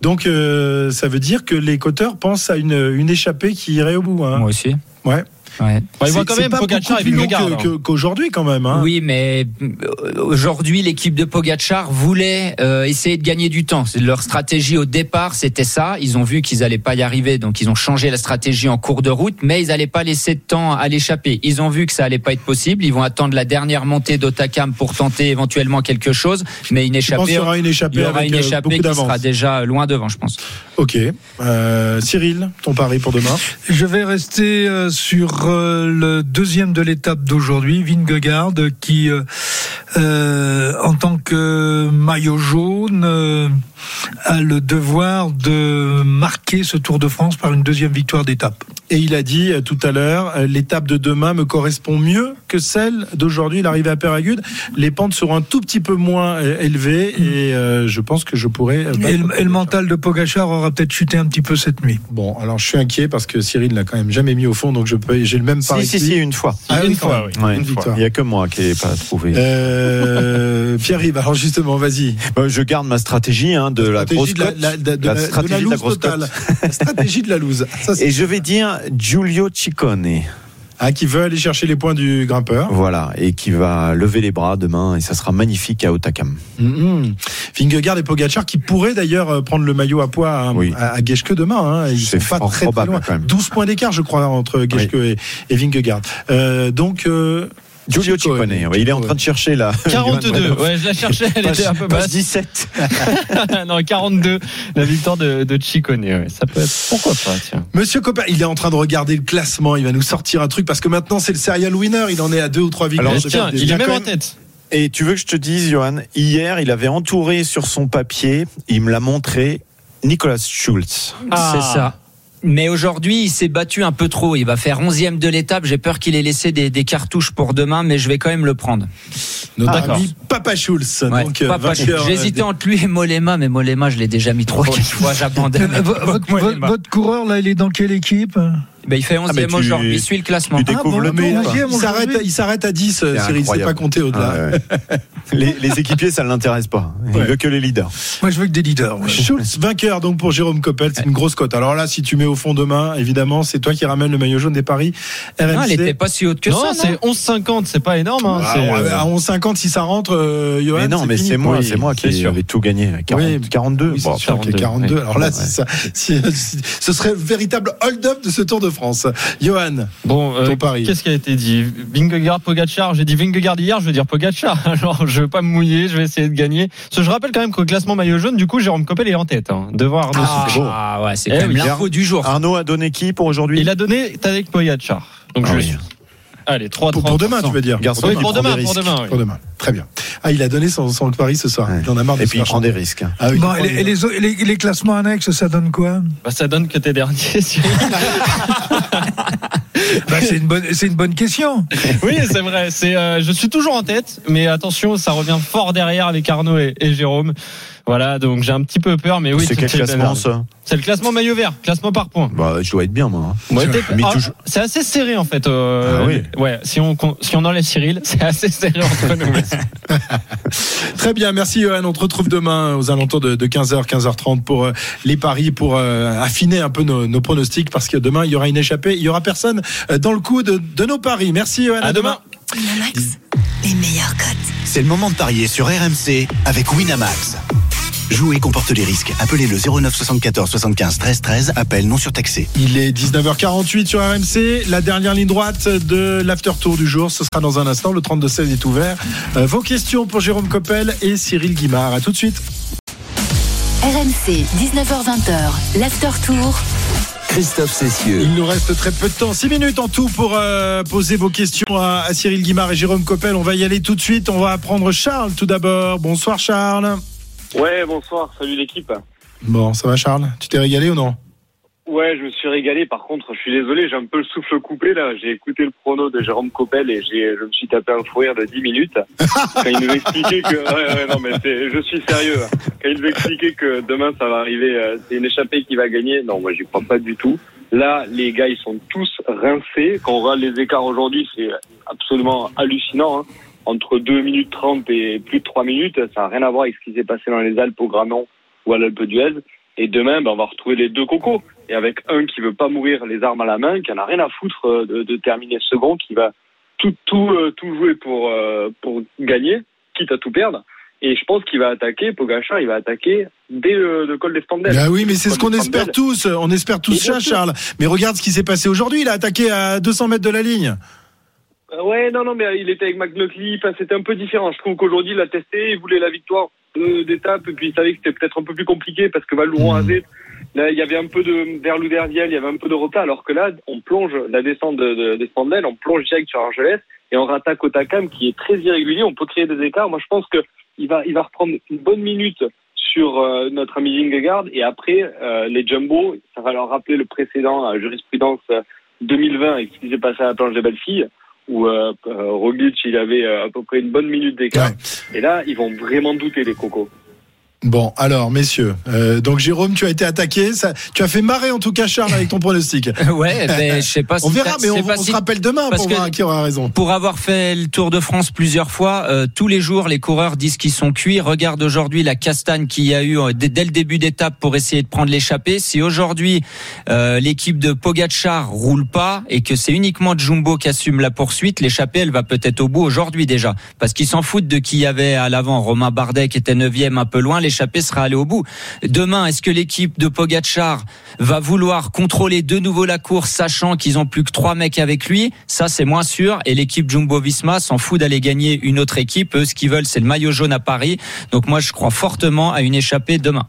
Donc, euh, ça veut dire que les coteurs pensent à une, une échappée qui irait au bout. Hein. Moi aussi. Ouais. Ouais. Bah, il voit quand même pas Pogacar et plus long Vingegaard. hein. qu'aujourd'hui quand même. Hein. Oui, mais euh, aujourd'hui, l'équipe de Pogachar voulait euh, essayer de gagner du temps. C'est Leur stratégie au départ, c'était ça. Ils ont vu qu'ils allaient pas y arriver, donc ils ont changé la stratégie en cours de route, mais ils allaient pas laisser de temps à l'échapper. Ils ont vu que ça allait pas être possible. Ils vont attendre la dernière montée d'Otakam pour tenter éventuellement quelque chose, mais une échappée. y aura une échappée Il y aura une euh, échappée qui sera déjà loin devant, je pense. Ok. Euh, Cyril, ton pari pour demain? Je vais rester sur euh, le deuxième de l'étape d'aujourd'hui, Vingegaard, qui, euh, euh, en tant que maillot jaune, a le devoir de marquer ce Tour de France par une deuxième victoire d'étape. Et il a dit euh, tout à l'heure, euh, l'étape de demain me correspond mieux que celle d'aujourd'hui. L'arrivée à Péragude, les pentes seront un tout petit peu moins euh, élevées et euh, je pense que je pourrais. Et le, et le Pogacar. mental de Pogachar aura peut-être chuté un petit peu cette nuit. Bon, alors je suis inquiet parce que Cyril l'a quand même jamais mis au fond, donc je peux, j'ai le même pari. Si, si, si, une fois. Ah Une fois, oui. Ouais, Une une fois. victoire. Il n'y a que moi qui n'ai pas trouvé. Euh, Pierre-Yves, alors justement, vas-y. Bah, je garde ma stratégie hein, de la Stratégie grosse de la, cote. la- de, de La la- de stratégie de la loose grosse totale. La stratégie de la loose. Ça, Et je vais dire Giulio Ciccone. Ah, qui veut aller chercher les points du grimpeur. Voilà, et qui va lever les bras demain, et ça sera magnifique à Otakam. Vingegaard et Pogacar qui pourraient d'ailleurs euh, prendre le maillot à poids à, Oui. à, à Geschke demain. Hein. Ils C'est sont pas fort très, très probable, loin. quand même. 12 points d'écart, je crois, entre Geschke et, et Vingegaard. Euh, donc, euh, Giulio Ciccone. Il est en train de chercher là. 42, ouais, je la cherchais, elle était un peu basse. 17. non, 42, la victoire de, de Ciccone, ouais. Ça peut être, pourquoi pas, tiens. Monsieur Copper, il est en train de regarder le classement. Il va nous sortir un truc parce que maintenant c'est le serial winner. Il en est à deux ou trois victoires. Alors, Tiens, il est même en tête. Et tu veux que je te dise, Johan, hier, il avait entouré sur son papier, il me l'a montré, Nicolas Schulz. Ah. C'est ça. Mais aujourd'hui, il s'est battu un peu trop. Il va faire 11e de l'étape. J'ai peur qu'il ait laissé des, des cartouches pour demain, mais je vais quand même le prendre. Notre ami Papa Schulz. Ouais. Donc, euh, euh, J'hésitais entre lui et Molema, mais Molema, je l'ai déjà mis trois, quatre fois. J'abandonne. votre, votre- votre coureur, là, il est dans quelle équipe? Ben, il fait 11e Ah, aujourd'hui, il suit le classement. Tu découvres bon, le tour. il- s'arrête, à 10, euh, Cyril, il sait incroyable. pas compter au-delà. Ah, ouais. les, les équipiers, ça ne l'intéresse pas. Il Ouais. veut que les leaders. Moi, je veux que des leaders. ouais. Schultz, vainqueur donc pour Jérôme Coppel, c'est une grosse cote. Alors là, si tu mets au fond demain, évidemment, c'est toi qui ramène le maillot jaune des paris RMC. Non, elle était pas si haute que non, ça. c'est 11,50, c'est pas énorme. hein, Ah, euh, à 11,50 si ça rentre, euh, Johan. mais non, mais c'est moi, Oui, c'est moi qui sûr. avais tout gagné. 40, Oui, 42. Oui, c'est Bon, sûr qu'il y a 42, 42. oui. Alors là, ce serait le véritable hold-up de ce Tour de France. Johan, Bon, euh, ton pari. qu'est-ce qui a été dit Vingegaard, Pogacar. J'ai dit Vingegaard hier, je veux dire Pogacar. Alors, je veux pas me mouiller, je vais essayer de gagner. Parce que je rappelle quand même qu'au classement maillot jaune, du coup, Jérôme Coppel est en tête, hein, devant Arnaud Ah, Soufflet. ouais, c'est Eh quand même oui. l'info du jour. Arnaud a donné qui pour aujourd'hui Il a donné Tadej Pogacar. Donc, Ah je oui. suis. Allez, 3 pour, pour demain, tu veux dire Garçon, Oui, pour demain, des pour risques. demain. oui. Pour demain. Très bien. Ah, il a donné son, son pari ce soir. Ouais. Il en a marre de Et puis il faire prend des risques. Ah oui, Bon, prend et les, des- et les, les- les classements annexes, ça donne quoi? Bah, ça donne que t'es dernier, Cyril. bah, C'est une, bonne- c'est une bonne question. Oui, c'est vrai. C'est, euh, je suis toujours en tête, mais attention, ça revient fort derrière avec Arnaud et, et Jérôme. Voilà, donc j'ai un petit peu peur, mais oui. c'est quel classement ça C'est le classement maillot vert, classement par points. Bah, je dois être bien moi. hein. Ouais, ah, toujours- C'est assez serré en fait. euh, Ah oui. Ouais, si on si on enlève Cyril, c'est assez serré entre nous. Très bien, merci Johan. On te retrouve demain aux alentours de, de 15h, 15h30 pour euh, les paris, pour euh, affiner un peu nos, nos pronostics, parce que demain, il y aura une échappée, il y aura personne dans le coup de, de nos paris. Merci Johan. À demain. Winamax, les meilleurs cotes. C'est le moment de parier sur RMC avec Winamax. Jouer comporte les risques. Appelez le 09 74 75 13 13. Appel non surtaxé. Il est 19h48 sur RMC. La dernière ligne droite de l'after tour du jour, ce sera dans un instant. Le 32-16 est ouvert. Euh, vos questions pour Jérôme Coppel et Cyril Guimard. À tout de suite. RMC, 19h20, l'after tour. Christophe Cessieux. Il nous reste très peu de temps, 6 minutes en tout pour euh, poser vos questions à, à Cyril Guimard et Jérôme Coppel. On va y aller tout de suite. On va prendre Charles tout d'abord. Bonsoir Charles. Ouais, bonsoir, salut l'équipe. Bon, ça va Charles? Tu t'es régalé ou non? Ouais, je me suis régalé. Par contre, je suis désolé, j'ai un peu le souffle coupé là. J'ai écouté le prono de Jérôme Coppel et j'ai, je me suis tapé un fou rire de 10 minutes quand il nous expliquait que. Ouais, ouais, non, mais c'est, je suis sérieux. Quand il nous expliquait que demain ça va arriver, euh, c'est une échappée qui va gagner. Non, moi j'y crois pas du tout. Là, les gars, ils sont tous rincés. Quand on regarde les écarts aujourd'hui, c'est absolument hallucinant. hein. Entre 2 minutes 30 et plus de 3 minutes, ça n'a rien à voir avec ce qui s'est passé dans les Alpes au Granon ou à l'Alpe d'Huez. Et demain, ben, on va retrouver les deux cocos. Et avec un qui veut pas mourir les armes à la main, qui en a rien à foutre euh, de, de terminer second, qui va tout tout euh, tout jouer pour euh, pour gagner, quitte à tout perdre. Et je pense qu'il va attaquer Pogacar, il va attaquer dès le, le col des Standels. Bah oui, mais c'est ce qu'on espère tous. On espère tous ça. Charles. Mais regarde ce qui s'est passé aujourd'hui. Il a attaqué à 200 mètres de la ligne. Euh, Ouais, non, non, mais il était avec McNulty, enfin, c'était un peu différent. Je trouve qu'aujourd'hui, il a testé, il voulait la victoire d'étape, et puis il savait que c'était peut-être un peu plus compliqué parce que Valouron Mhm. avait, là, il y avait un peu de, vers Louderviel, il y avait un peu de retard, alors que là, on plonge la descente de, de, des Spandelles, on plonge direct sur Argelès, et on rattaque au Takam qui est très irrégulier, on peut créer des écarts. Moi, je pense que il va, il va reprendre une bonne minute sur euh, notre ami Vingegaard, et après, euh, les Jumbo, ça va leur rappeler le précédent euh, jurisprudence euh, 2020 et ce qui s'est passé à la planche des belles filles où euh, euh, Roglic il avait euh, à peu près une bonne minute d'écart. Et là ils vont vraiment douter les cocos Bon, alors, messieurs, euh, donc Jérôme, tu as été attaqué. Ça, tu as fait marrer en tout cas Charles avec ton pronostic. Ouais, ben, je sais pas si On verra, mais on, pas on si- se rappelle demain parce pour que- voir qui aura raison. Pour avoir fait le Tour de France plusieurs fois, euh, tous les jours, les coureurs disent qu'ils sont cuits. Regarde aujourd'hui la castagne qu'il y a eu euh, dès, le début d'étape pour essayer de prendre l'échappée. Si aujourd'hui euh, l'équipe de Pogacar roule pas et que c'est uniquement Jumbo qui assume la poursuite, l'échappée elle va peut-être au bout aujourd'hui déjà, parce qu'ils s'en foutent de qui y avait à l'avant. Romain Bardet qui était neuvième un peu loin, l'échappée sera allée au bout. Demain, est-ce que l'équipe de Pogacar va vouloir contrôler de nouveau la course, sachant qu'ils ont plus que trois mecs avec lui? Ça, c'est moins sûr. Et l'équipe Jumbo-Visma s'en fout d'aller gagner une autre équipe. Eux, ce qu'ils veulent, c'est le maillot jaune à Paris. Donc moi, je crois fortement à une échappée demain.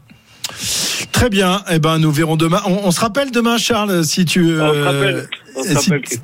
Très bien. Eh ben, nous verrons demain. On, on se rappelle demain, Charles, si tu. On se euh, rappelle. On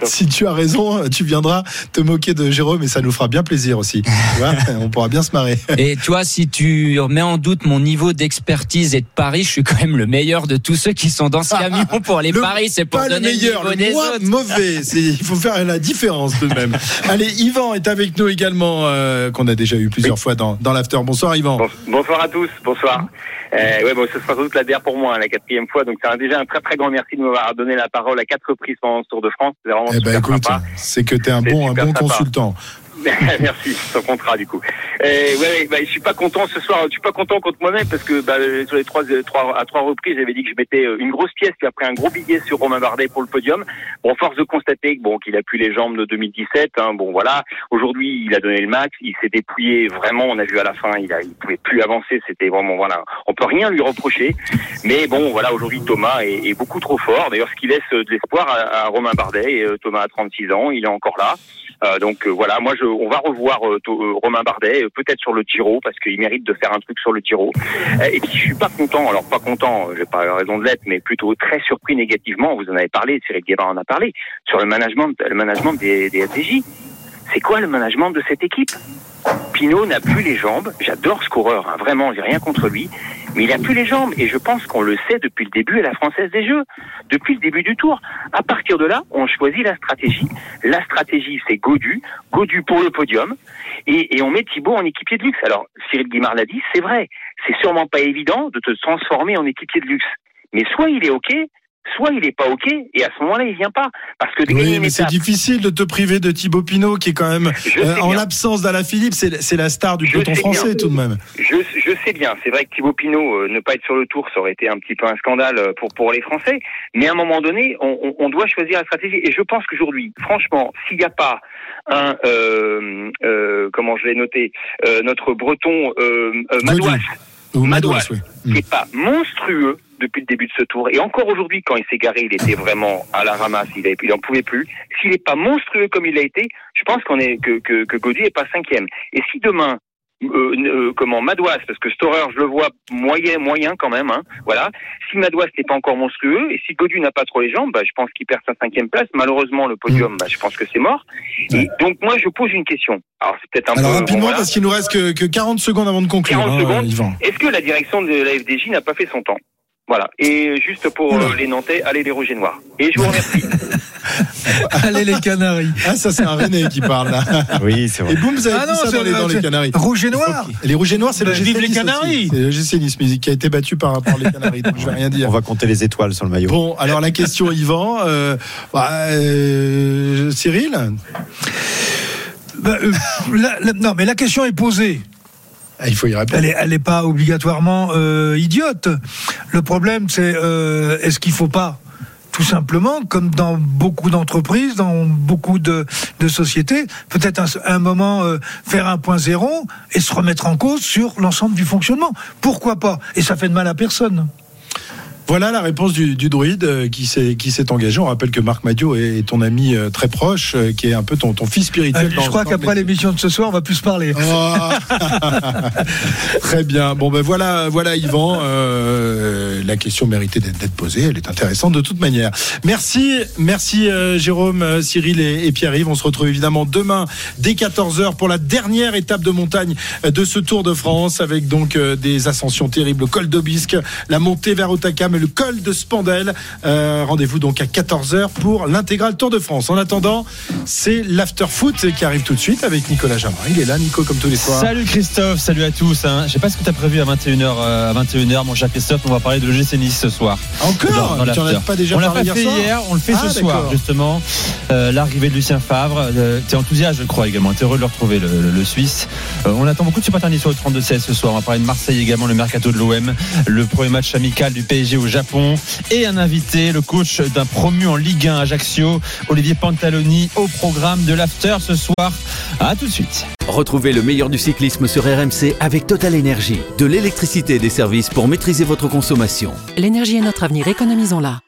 si, tu as raison, tu viendras te moquer de Jérôme et ça nous fera bien plaisir aussi. Tu vois, on pourra bien se marrer. Et tu vois, si tu remets en doute mon niveau d'expertise et de paris, je suis quand même le meilleur de tous ceux qui sont dans ce camion pour les Le- paris. C'est pour pas le meilleur, le le moins mauvais. Il faut faire la différence tout de même. Allez, Yvan est avec nous également, euh, qu'on a déjà eu plusieurs fois dans, dans l'after. Bonsoir Yvan. Bonsoir à tous, bonsoir. Euh, ouais, bon, ce sera sans doute la dernière pour moi, hein, la quatrième fois. Donc, c'est déjà un très très grand merci de m'avoir donné la parole à quatre reprises pendant ce Tour de France. C'est vraiment Eh ben super écoute, sympa. c'est que tu es un bon, un bon sympa. consultant. Merci, son contrat du coup. Euh, ouais, ouais, bah, je suis pas content ce soir. Je suis pas content contre moi-même parce que bah, sur les euh, trois à trois reprises, j'avais dit que je mettais euh, une grosse pièce puis après un gros billet sur Romain Bardet pour le podium. Bon, force de constater bon qu'il a plus les jambes de 2017. Hein, bon, voilà. Aujourd'hui, il a donné le max. Il s'est dépouillé vraiment. On a vu à la fin, il a, pouvait plus avancer. C'était vraiment voilà. On peut rien lui reprocher. Mais bon, voilà. Aujourd'hui, Thomas est, beaucoup trop fort. D'ailleurs, ce qui laisse euh, de l'espoir à, Romain Bardet. Et, euh, Thomas a 36 ans. Il est encore là. Euh, donc euh, voilà, moi je, on va revoir euh, euh, Romain Bardet, euh, peut-être sur le Giro parce qu'il mérite de faire un truc sur le Giro. Et puis je suis pas content, alors pas content, j'ai pas raison de l'être, mais plutôt très surpris négativement. Vous en avez parlé, Cyril Guébin en a parlé sur le management, le management des, des. C'est quoi le management de cette équipe? Pinot n'a plus les jambes. J'adore ce coureur, hein, vraiment, j'ai rien contre lui, mais il a plus les jambes et je pense qu'on le sait depuis le début à la Française des Jeux, depuis le début du Tour. À partir de là, on choisit la stratégie. La stratégie, c'est Godu, Godu pour le podium, et, et on met Thibaut en équipier de luxe. Alors, Cyril Guimard l'a dit, c'est vrai, c'est sûrement pas évident de te transformer en équipier de luxe, mais soit il est ok, soit il est pas ok, et à ce moment-là, il vient pas, parce que Oui, mais c'est difficile de te priver de Thibaut Pinot, qui est quand même, euh, en l'absence d'Alain Philippe, c'est c'est la star du peloton français bien. tout de même. Je, je sais bien, c'est vrai que Thibaut Pinot euh, ne pas être sur le tour, ça aurait été un petit peu un scandale euh, pour pour les Français. Mais à un moment donné, on, on- on doit choisir la stratégie. Et je pense qu'aujourd'hui, franchement, s'il n'y a pas un euh, euh, comment je l'ai noté, euh, notre Breton Madouas, Ou Madouas, oui. qui est pas monstrueux depuis le début de ce tour. Et encore aujourd'hui, quand il s'est garé, il était vraiment à la ramasse. Il, avait, il en pouvait plus. S'il n'est pas monstrueux comme il l'a été, je pense qu'on est que que, que Gaudy est pas cinquième. Et si demain euh, euh, comment Madouas, parce que Storer, je le vois moyen, moyen quand même. Hein, voilà. Si Madouas n'est pas encore monstrueux et si Godu n'a pas trop les jambes, bah, je pense qu'il perd sa cinquième place. Malheureusement, le podium, bah, je pense que c'est mort. Et donc moi, je pose une question. Alors c'est peut-être un Alors peu rapidement, bon, voilà. parce qu'il nous reste que, que 40 secondes avant de conclure, 40 hein. Est-ce que la direction de la FDJ n'a pas fait son temps? Voilà. Et juste pour euh, les Nantais, allez les rouges et noirs. Et je vous remercie. Allez les Canaries. Ah, ça c'est un René qui parle là. Oui, c'est vrai. Et boum, vous avez Ah dit ça dans les, dans les Canaries. Rouge et noir. Les rouges et noirs, c'est le Bah, GC vive les Nice Canaries. aussi. C'est le GC Nice, qui a été battu par, par les Canaries, donc je vais rien dire. On va compter les étoiles sur le maillot. Bon, alors la question, Yvan. Euh, bah, euh, Cyril? Bah, euh, la- la- non, mais la question est posée. Ah. Elle est, elle est pas obligatoirement euh, idiote. Le problème, c'est euh, est-ce qu'il faut pas tout simplement, comme dans beaucoup d'entreprises, dans beaucoup de, de sociétés, peut-être un, un moment euh, faire un point zéro et se remettre en cause sur l'ensemble du fonctionnement. Pourquoi pas? Et ça fait de mal à personne. Voilà la réponse du, du druide euh, qui s'est engagé. On rappelle que Marc Madio est, ton ami euh, très proche, euh, qui est un peu ton, ton fils spirituel. Je crois qu'après l'émission de ce soir, on va plus se parler. Oh. Très bien. Bon ben voilà, voilà Yvan. Euh, la question méritait d'être posée. Elle est intéressante de toute manière. Merci, merci euh, Jérôme, Cyril et, et Pierre-Yves. On se retrouve évidemment demain dès 14 h pour la dernière étape de montagne de ce Tour de France, avec donc euh, des ascensions terribles, le col d'Aubisque, la montée vers Otakam le col de Spandel. Euh, Rendez-vous donc à 14 h pour l'intégral Tour de France. En attendant, c'est l'after foot qui arrive tout de suite avec Nicolas Jamin. Il est là, Nico, comme tous les soirs. Salut Christophe, salut à tous. Hein. Je sais pas ce que tu as prévu à 21h, à 21h, mon cher Christophe. On va parler de l'OGC Nice ce soir. Encore Dans- dans Tu en as pas déjà On l'a pas hier fait soir hier, on le fait Ah, ce soir d'accord. justement. Euh, L'arrivée de Lucien Favre. Euh, T'es enthousiaste, je crois également. T'es heureux de le retrouver, le, le- le Suisse. Euh, on attend beaucoup de supporters niçois au 32-16 ce soir. On va parler de Marseille également, le mercato de l'OM, le premier match amical du PSG au Japon et un invité, le coach d'un promu en Ligue 1 Ajaccio, Olivier Pantaloni, au programme de l'after ce soir. À tout de suite. Retrouvez le meilleur du cyclisme sur RMC avec Total Énergie. De l'électricité et des services pour maîtriser votre consommation. L'énergie est notre avenir, économisons-la.